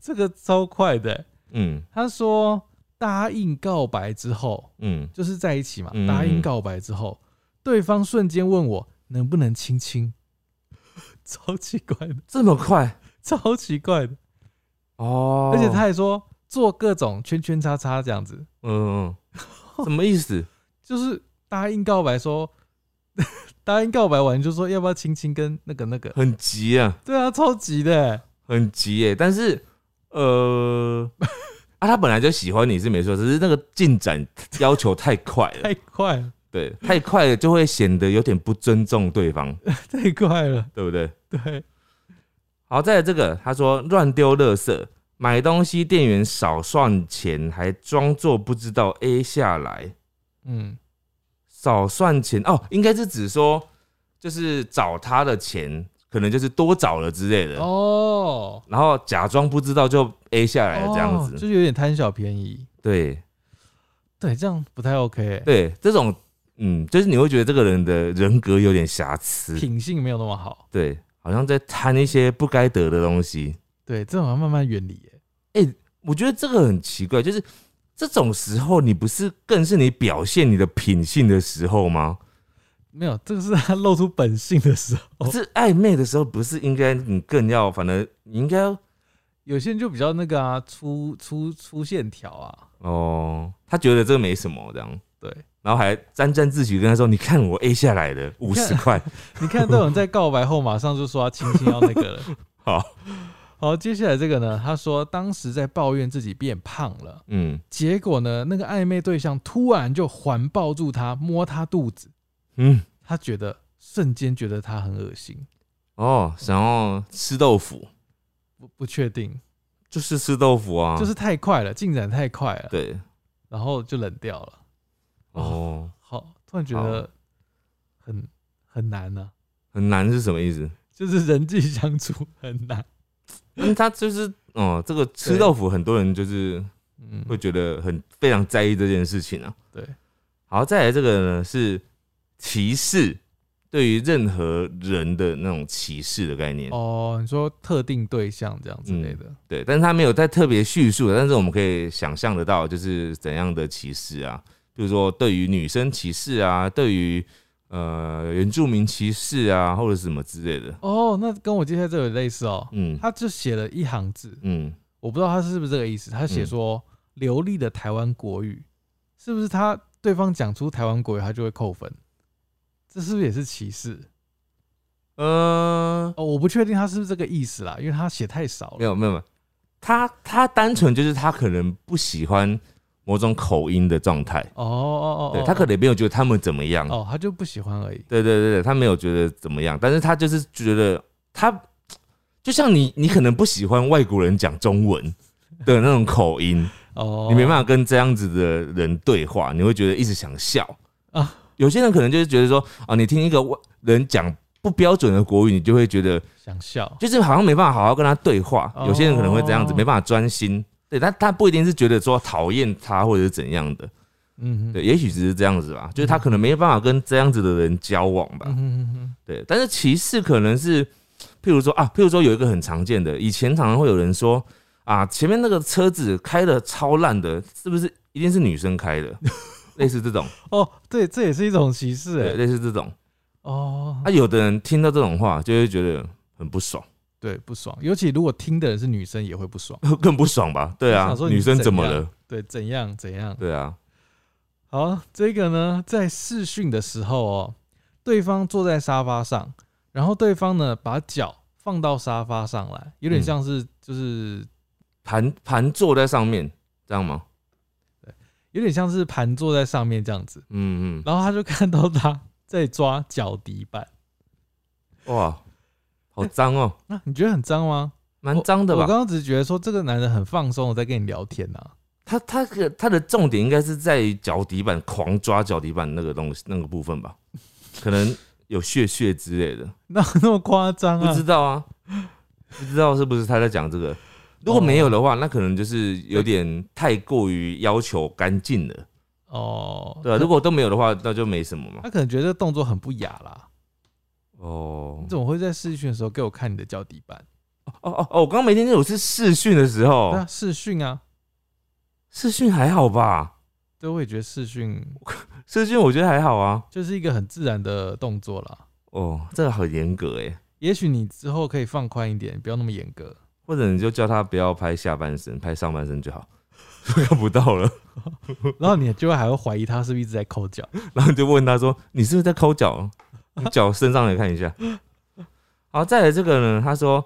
这个超快的欸。嗯他说答应告白之后，嗯，就是在一起嘛，嗯答应告白之后，对方瞬间问我能不能亲亲，超奇怪的，这么快？超奇怪的。哦，而且他还说做各种圈圈叉叉这样子，嗯，嗯 什么意思？就是答应告白说，答应告白完就说要不要亲亲跟那个那个，很急啊，对啊，超急的。欸，很急耶。但是呃，啊，他本来就喜欢你是没错，只是那个进展要求太快了，太快了，对，太快了就会显得有点不尊重对方，太快了，对不对？对，好，再来这个，他说乱丢垃圾，买东西店员少算钱，还装作不知道 A 下来，嗯，少算钱哦，应该是指说就是找他的钱，可能就是多找了之类的，哦，然后假装不知道就 A 下来了这样子，哦就是有点贪小便宜，对。对，这样不太 OK，欸对，这种嗯，就是你会觉得这个人的人格有点瑕疵，品性没有那么好，对，好像在贪一些不该得的东西。对，这种要慢慢远离欸，我觉得这个很奇怪，就是这种时候，你不是更是你表现你的品性的时候吗？没有，这个是他露出本性的时候可。是暧昧的时候，不是应该你更要，反正你应该有些人就比较那个啊，粗粗粗线条啊，哦，他觉得这个没什么这样，对，然后还沾沾自喜跟他说：“你看我 A 下来的五十块。你看都有人在告白后马上就说他亲亲要那个了。”好，好，接下来这个呢，他说当时在抱怨自己变胖了，嗯。结果呢，那个暧昧对象突然就环抱住他，摸他肚子，嗯，他觉得瞬间觉得他很恶心，哦，想要吃豆腐，不不确定，就是吃豆腐啊，就是太快了，进展太快了，对，然后就冷掉了。哦，好，突然觉得很很难呢、很难是什么意思？就是人际相处很难。因为他就是哦，这个吃豆腐，很多人就是嗯，会觉得很非常在意这件事情啊。对，好，再来这个呢是歧视，对于任何人的那种歧视的概念。哦，你说特定对象这样之类的，对，但是他没有在特别叙述，但是我们可以想象得到，就是怎样的歧视啊，比如说对于女生歧视啊，对于呃原住民歧视啊，或者什么之类的。哦，那跟我接下来这个有类似哦。嗯他就写了一行字，嗯，我不知道他是不是这个意思。他写说流利的台湾国语，是不是他对方讲出台湾国语，他就会扣分？这是不是也是歧视？呃，哦，我不确定他是不是这个意思啦，因为他写太少了。没有没有没有，他他单纯就是他可能不喜欢某种口音的状态，哦哦哦，对他可能也没有觉得他们怎么样，哦，他就不喜欢而已。对对对对，他没有觉得怎么样，但是他就是觉得他 就像你，你可能不喜欢外国人讲中文的那种口音，哦，你没办法跟这样子的人对话，你会觉得一直想笑啊。有些人可能就是觉得说，啊，你听一个外人讲不标准的国语，你就会觉得想笑。就是好像没办法好好跟他对话。哦有些人可能会这样子，没办法专心。对，他他不一定是觉得说讨厌他或者是怎样的，嗯哼，对，也许只是这样子吧，就是他可能没办法跟这样子的人交往吧。嗯哼对，但是歧视可能是，譬如说啊，譬如说有一个很常见的，以前常常会有人说啊，前面那个车子开的超烂的，是不是一定是女生开的？类似这种，哦，对，这也是一种歧视对，哎。类似这种。哦，啊，有的人听到这种话就会觉得很不爽，对，不爽。尤其如果听的人是女生，也会不爽。更不爽吧？对啊女生怎么了？对，怎样怎样？对啊，好，这个呢，在视讯的时候哦，对方坐在沙发上，然后对方呢把脚放到沙发上来，有点嗯像是就是盘盘坐在上面，这样吗？有点像是盘坐在上面这样子，嗯嗯然后他就看到他在抓脚底板。嗯，哇，好脏哦，那、你觉得很脏吗？蛮脏的吧我刚？刚只是觉得说这个男人很放松我在跟你聊天呐、啊。他他的他的重点应该是在于脚底板狂抓脚底板那个东西那个部分吧？可能有血血之类的，那那么夸张啊不啊？知道啊，不知道是不是他在讲这个。如果没有的话，那可能就是有点太过于要求干净了，哦，对啊，如果都没有的话，那就没什么嘛。他可能觉得这动作很不雅啦。哦你怎么会在试训的时候给我看你的脚底板？哦哦哦，我刚刚没听见，我是试训的时候对，啊，视讯啊，试训还好吧？对，我也觉得试训，试训我觉得还好啊。就是一个很自然的动作啦。哦，这个很严格哎，也许你之后可以放宽一点，不要那么严格。或者你就叫他不要拍下半身，拍上半身就好，看不到了。然后你就会还会怀疑他是不是一直在抠脚。然后你就问他说：“你是不是在抠脚？你 脚伸上来看一下。”好，再来这个呢，他说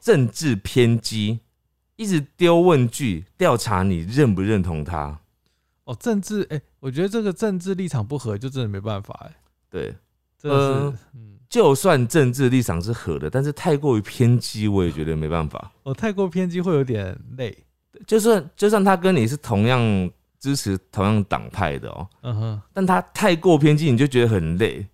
政治偏激，一直丢问句调查你认不认同他。哦，政治，哎、我觉得这个政治立场不合，就真的没办法、哎，对，真的是，呃嗯，就算政治立场是合的，但是太过于偏激，我也觉得没办法。哦太过偏激会有点累。就算就算他跟你是同样支持同样党派的哦，嗯哼，但他太过偏激，你就觉得很累。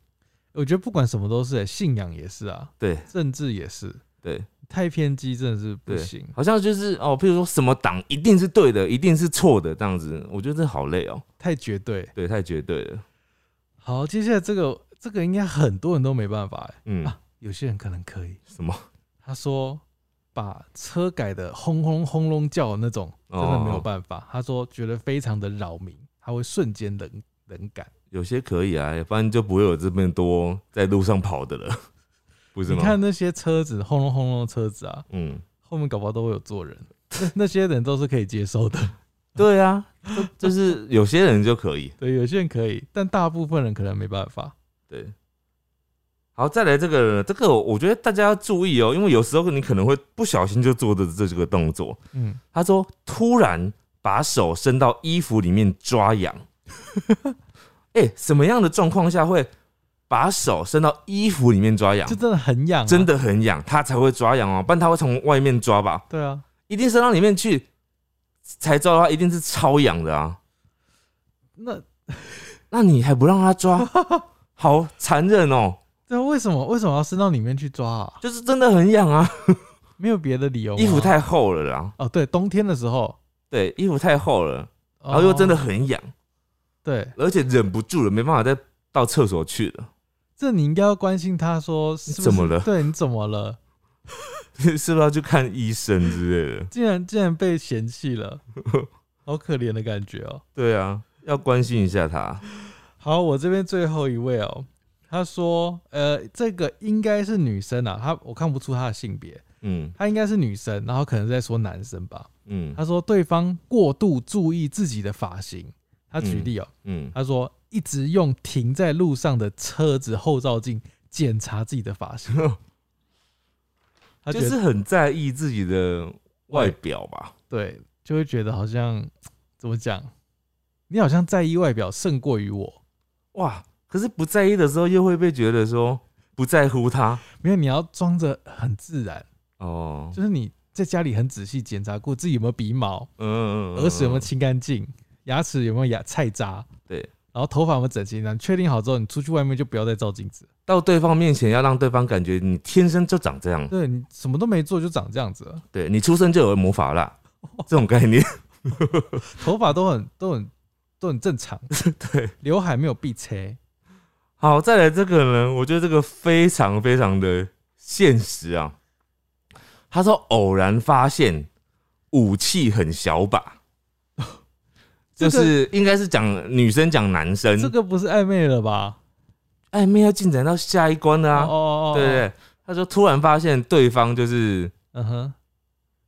我觉得不管什么都是、哎信仰也是啊，对政治也是，对太偏激真的是不行。，好像就是哦，譬如说什么党一定是对的，一定是错的这样子，我觉得这好累哦。太绝对。对，太绝对了。好，接下来这个这个应该很多人都没办法、哎，嗯，啊有些人可能可以。什么？他说把车改的轰轰轰隆叫的那种，真的没有办法。他说觉得非常的扰民，他会瞬间冷冷感。有些可以啊，不然就不会有这么多在路上跑的了，不是吗？你看那些车子轰隆轰隆的车子啊，嗯，后面搞不好都会有坐人，那 那些人都是可以接受的。对啊，就就是有些人就可以。对，有些人可以，但大部分人可能没办法。对，好，再来这个，这个我觉得大家要注意哦，因为有时候你可能会不小心就做的这这个动作。嗯，他说突然把手伸到衣服里面抓痒，哎、什么样的状况下会把手伸到衣服里面抓痒就？真的很痒、啊，真。的很痒，他才会抓痒哦，不然他会从外面抓吧？对啊，一定伸到里面去才抓的话，一定是超痒的啊！那 那你还不让他抓，好残忍哦！对啊，为什么为什么要伸到里面去抓啊？就是真的很痒啊，没有别的理由。衣服太厚了啦，哦，对，冬天的时候，对，衣服太厚了，然后又真的哦很痒，对，而且忍不住了，没办法再到厕所去了，这你应该要关心他说是不是怎么了对你怎么了？是不是要去看医生之类的？竟然竟然被嫌弃了，好可怜的感觉哦。对啊，要关心一下他。好，我这边最后一位哦，他说，呃，这个应该是女生啊，他我看不出她的性别，嗯她应该是女生，然后可能在说男生吧。嗯他说对方过度注意自己的发型，他举例哦，嗯，他说一直用停在路上的车子后照镜检查自己的发型，他就是很在意自己的外表吧。对，就会觉得好像怎么讲，你好像在意外表胜过于我。哇，可是不在意的时候，又会被觉得说不在乎他没有，你要装着很自然，哦。就是你在家里很仔细检查过自己有没有鼻毛，嗯，嗯耳屎有没有清干净，牙齿有没有牙菜渣，对，然后头发有没有整齐，然后确定好之后，你出去外面就不要再照镜子。到对方面前要让对方感觉你天生就长这样，对你什么都没做就长这样子了，对你出生就有魔法啦，这种概念。头发都很都很都很正常，对，刘海没有必切。好，再来这个呢，我觉得这个非常非常的现实啊。他说偶然发现武器很小把，就是应该是讲女生讲男生，这个不是暧昧了吧？暧昧要进展到下一关的啊，哦哦哦，对不对？他说突然发现对方就是嗯哼，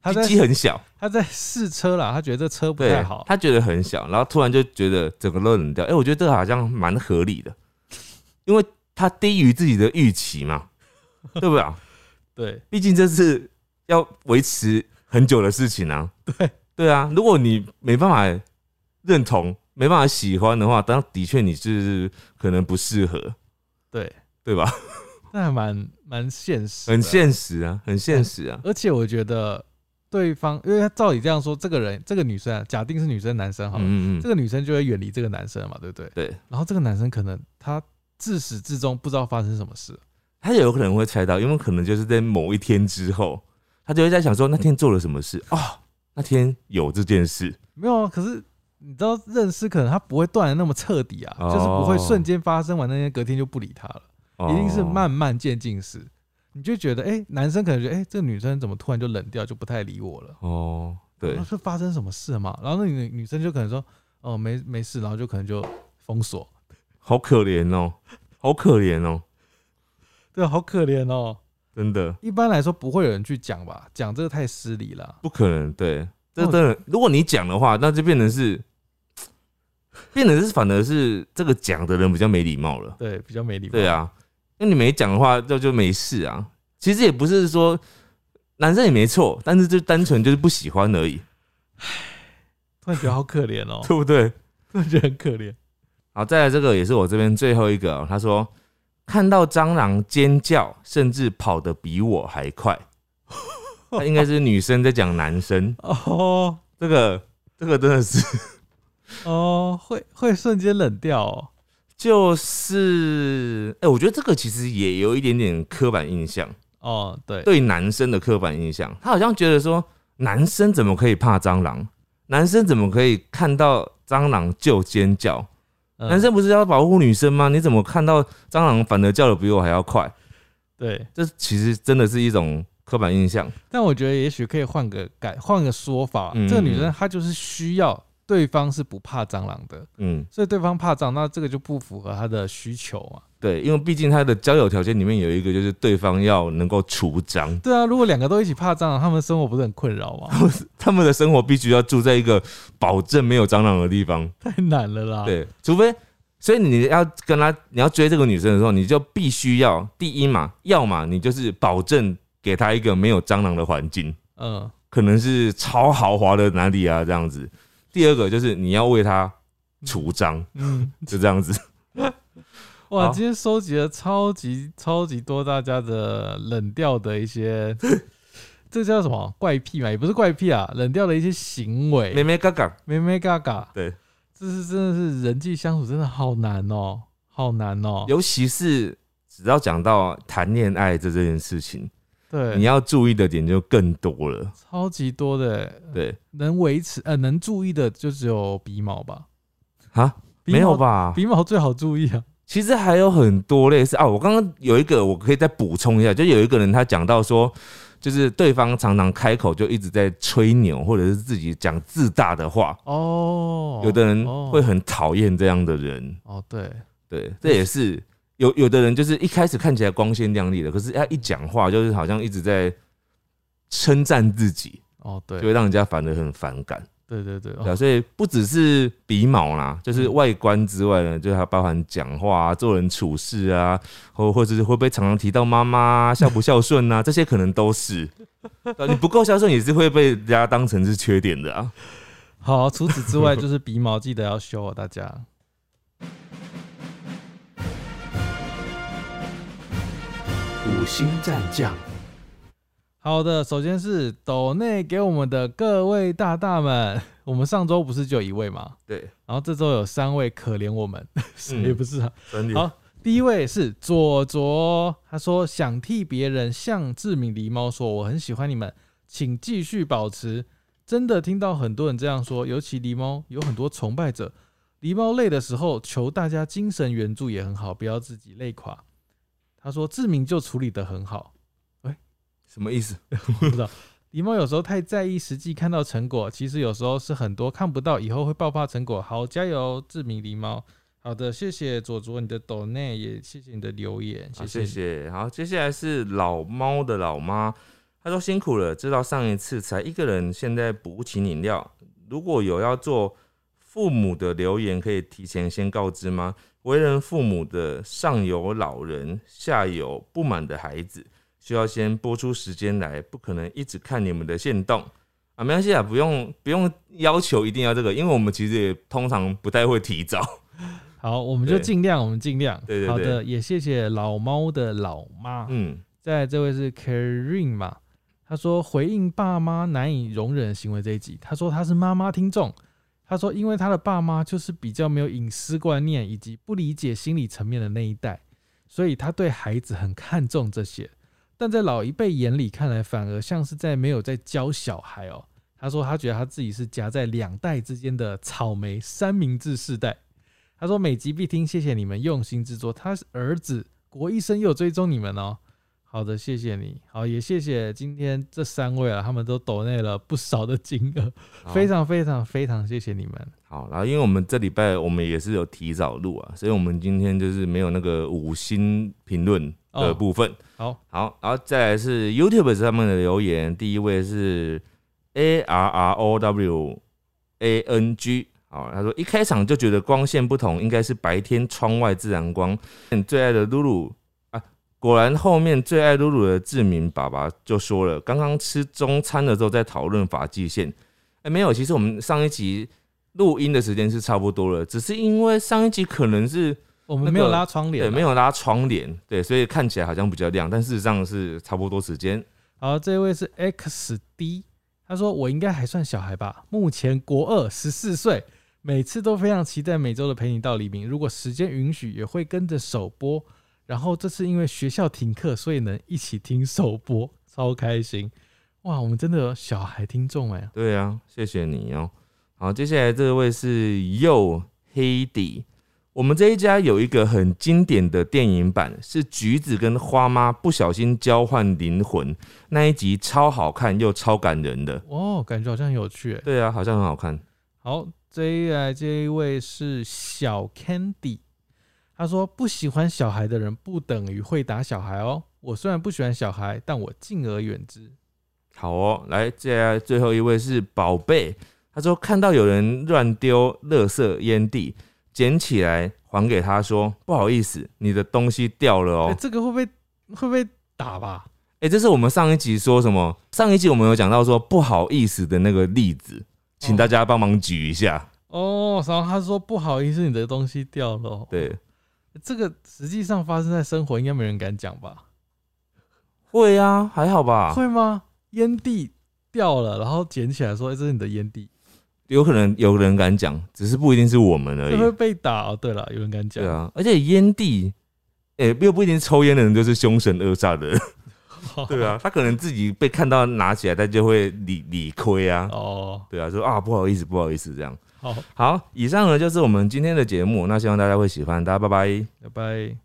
他在鸡鸡很小，他在试车啦，他觉得这车不太好，，他觉得很小，然后突然就觉得整个都冷掉。哎、我觉得这个好像蛮合理的，因为他低于自己的预期嘛，对不对啊？对毕竟这是要维持很久的事情啊。对对啊，如果你没办法认同、没办法喜欢的话，当然的确你是可能不适合，对，对吧？那还蛮蛮现实，很。现实啊，很现实啊。而且我觉得对方，因为他照理这样说，这个人这个女生啊，假定是女生男生好了，嗯嗯嗯，这个女生就会远离这个男生嘛，对不对？对，然后这个男生可能他自始至终不知道发生什么事，他也有可能会猜到，因为可能就是在某一天之后，他就会在想说那天做了什么事啊、那天有这件事，没有啊。可是你知道认识可能他不会断的那么彻底啊，哦就是不会瞬间发生完那天隔天就不理他了。一定是哦慢慢渐进式。你就觉得，哎、男生可能觉得，哎、这个女生怎么突然就冷掉，就不太理我了。哦，对是发生什么事了嘛？然后那女女生就可能说，哦，没没事，然后就可能就封锁。好可怜哦，好可怜哦，对啊，好可怜哦。真的一般来说不会有人去讲吧？讲这个太失礼了。不可能。对，这真的，如果你讲的话，那就变成是，变得是反而是这个讲的人比较没礼貌了。对，比较没礼貌。对，啊，那你没讲的话，那就没事啊。其实也不是说男生也没错，但是就单纯就是不喜欢而已，突然觉得好可怜哦，对不对？突然觉得很可怜。好，再来这个也是我这边最后一个、哦，他说看到蟑螂尖叫，甚至跑得比我还快。他应该是女生在讲男生，哦这个这个真的是哦，会会瞬间冷掉哦。就是，哎、我觉得这个其实也有一点点刻板印象，哦，对，对男生的刻板印象，他好像觉得说男生怎么可以怕蟑螂，男生怎么可以看到蟑螂就尖叫？嗯男生不是要保护女生吗？你怎么看到蟑螂反而叫的比我还要快？对，这其实真的是一种刻板印象。但我觉得也许可以换个改，换个说法。嗯这个女生她就是需要对方是不怕蟑螂的，嗯，所以对方怕蟑，那这个就不符合他的需求啊。对，因为毕竟他的交友条件里面有一个就是对方要能够除蟑，对啊，如果两个都一起怕蟑螂，他们生活不是很困扰吗？他们的生活必须要住在一个保证没有蟑螂的地方。太难了啦。，对，除非，所以你要跟他，你要追这个女生的时候，你就必须要第一嘛，要么你就是保证给她一个没有蟑螂的环境，嗯，可能是超豪华的哪里啊这样子。第二个就是你要为他除脏，嗯，就这样子。哇，今天收集了超级超级多大家的冷掉的一些，这叫什么？怪癖嘛？也不是怪癖啊，冷掉的一些行为，妹妹嘎嘎，妹妹嘎嘎，对，这是真的是人际相处真的好难哦，好难哦。尤其是只要讲到谈恋爱这这件事情，对，你要注意的点就更多了。超级多的，对能维持呃能注意的就只有鼻毛吧？啊，没有？吧？鼻毛最好注意啊。其实还有很多类似啊，我刚刚有一个我可以再补充一下，就有一个人他讲到说，就是对方常常开口就一直在吹牛，或者是自己讲自大的话，哦，有的人哦会很讨厌这样的人。哦，对，对，这也是有有的人就是一开始看起来光鲜亮丽的，可是他一讲话就是好像一直在称赞自己，哦，对就会，让人家反而很反感。对对对，对啊，哦所以不只是鼻毛啦，就是外观之外呢，就还包含讲话啊、做人处事啊，或或者是会不会常常提到妈妈啊 孝不孝顺啊，这些可能都是。对啊你不够孝顺也是会被人家当成是缺点的啊。好，除此之外就是鼻毛记得要修哦，大家。五星战将，好的，首先是斗内给我们的各位大大们，我们上周不是就有一位吗？对，然后这周有三位可怜我们，也不是啊？真的好，第一位是左左，他说想替别人向志明狸猫说，我很喜欢你们，请继续保持。真的听到很多人这样说，尤其狸猫有很多崇拜者。狸猫累的时候，求大家精神援助也很好，不要自己累垮。他说志明就处理得很好，什么意思？不知道。狸猫有时候太在意实际看到成果，其实有时候是很多看不到，以后会爆发成果。好，加油，志明狸猫。好的，谢谢左左你的抖内，也谢谢你的留言，好，谢谢谢。好，接下来是老猫的老妈，她说辛苦了，知道上一次才一个人，现在补不起饮料。如果有要做父母的留言，可以提前先告知吗？为人父母的上有老人，下有不满的孩子，需要先播出时间来，不可能一直看你们的线动啊。没关系啊，不用不用要求一定要这个，因为我们其实也通常不太会提早。好，我们就对尽量，我们尽量。对对对好的，也谢谢老猫的老妈。嗯，再来这位是 Karin 嘛，他说回应爸妈难以容忍的行为这一集，他说他是妈妈听众，他说因为他的爸妈就是比较没有隐私观念以及不理解心理层面的那一代，所以他对孩子很看重这些，但在老一辈眼里看来，反而像是在没有在教小孩哦。他说他觉得他自己是夹在两代之间的草莓三明治世代。他说每集必听，谢谢你们用心制作。他儿子国医生又追踪你们哦。好的，谢谢你。好，也谢谢今天这三位啊，他们都抖内了不少的金额，非常非常非常谢谢你们。好，然后因为我们这礼拜我们也是有提早录啊，所以我们今天就是没有那个五星评论的哦部分。好，好，然后再来是 YouTube 上面的留言，第一位是 A R R O W A N G。好，他说一开场就觉得光线不同，应该是白天窗外自然光。最爱的露露啊，果然后面最爱露露的志明爸爸就说了，刚刚吃中餐的时候在讨论发际线。哎、没有，其实我们上一集录音的时间是差不多了，只是因为上一集可能是那个我们没有拉窗帘、啊对没。有拉窗帘，对，所以看起来好像比较亮，但事实上是差不多时间。好，这位是 X D，他说我应该还算小孩吧，目前国二，十四岁，每次都非常期待每周的陪你到黎明，如果时间允许，也会跟着首播。然后这次因为学校停课，所以能一起听首播，超开心。哇，我们真的有小孩听众哎，对啊，谢谢你哦、好，接下来这位是又黑底。我们这一家有一个很经典的电影版，是橘子跟花妈不小心交换灵魂那一集，超好看又超感人的。哦，感觉好像很有趣哎。对啊，好像很好看。好，这一来这一位是小 Candy，他说不喜欢小孩的人不等于会打小孩哦。我虽然不喜欢小孩，但我敬而远之。好哦，来，接下来最后一位是宝贝，他说看到有人乱丢垃圾烟蒂，捡起来还给他说不好意思，你的东西掉了哎、哦。这个会不会会不会打吧？哎、这是我们上一集说什么？上一集我们有讲到说不好意思的那个例子，请大家帮忙举一下。哦，然后他说不好意思，你的东西掉了哦。对，这个实际上发生在生活，应该没人敢讲吧？会啊，还好吧？会吗？烟蒂掉了，然后捡起来说：“哎、这是你的烟蒂。有可能有人敢讲，只是不一定是我们”而会不会。被打？哦，对了，有人敢讲。对啊，而且烟蒂，哎、又不一定抽烟的人就是凶神恶煞的人。对啊，他可能自己被看到拿起来，他就会理理亏啊。哦，对啊，说啊不好意思，不好意思，这样。好，好，以上呢就是我们今天的节目，那希望大家会喜欢，大家拜拜。拜拜。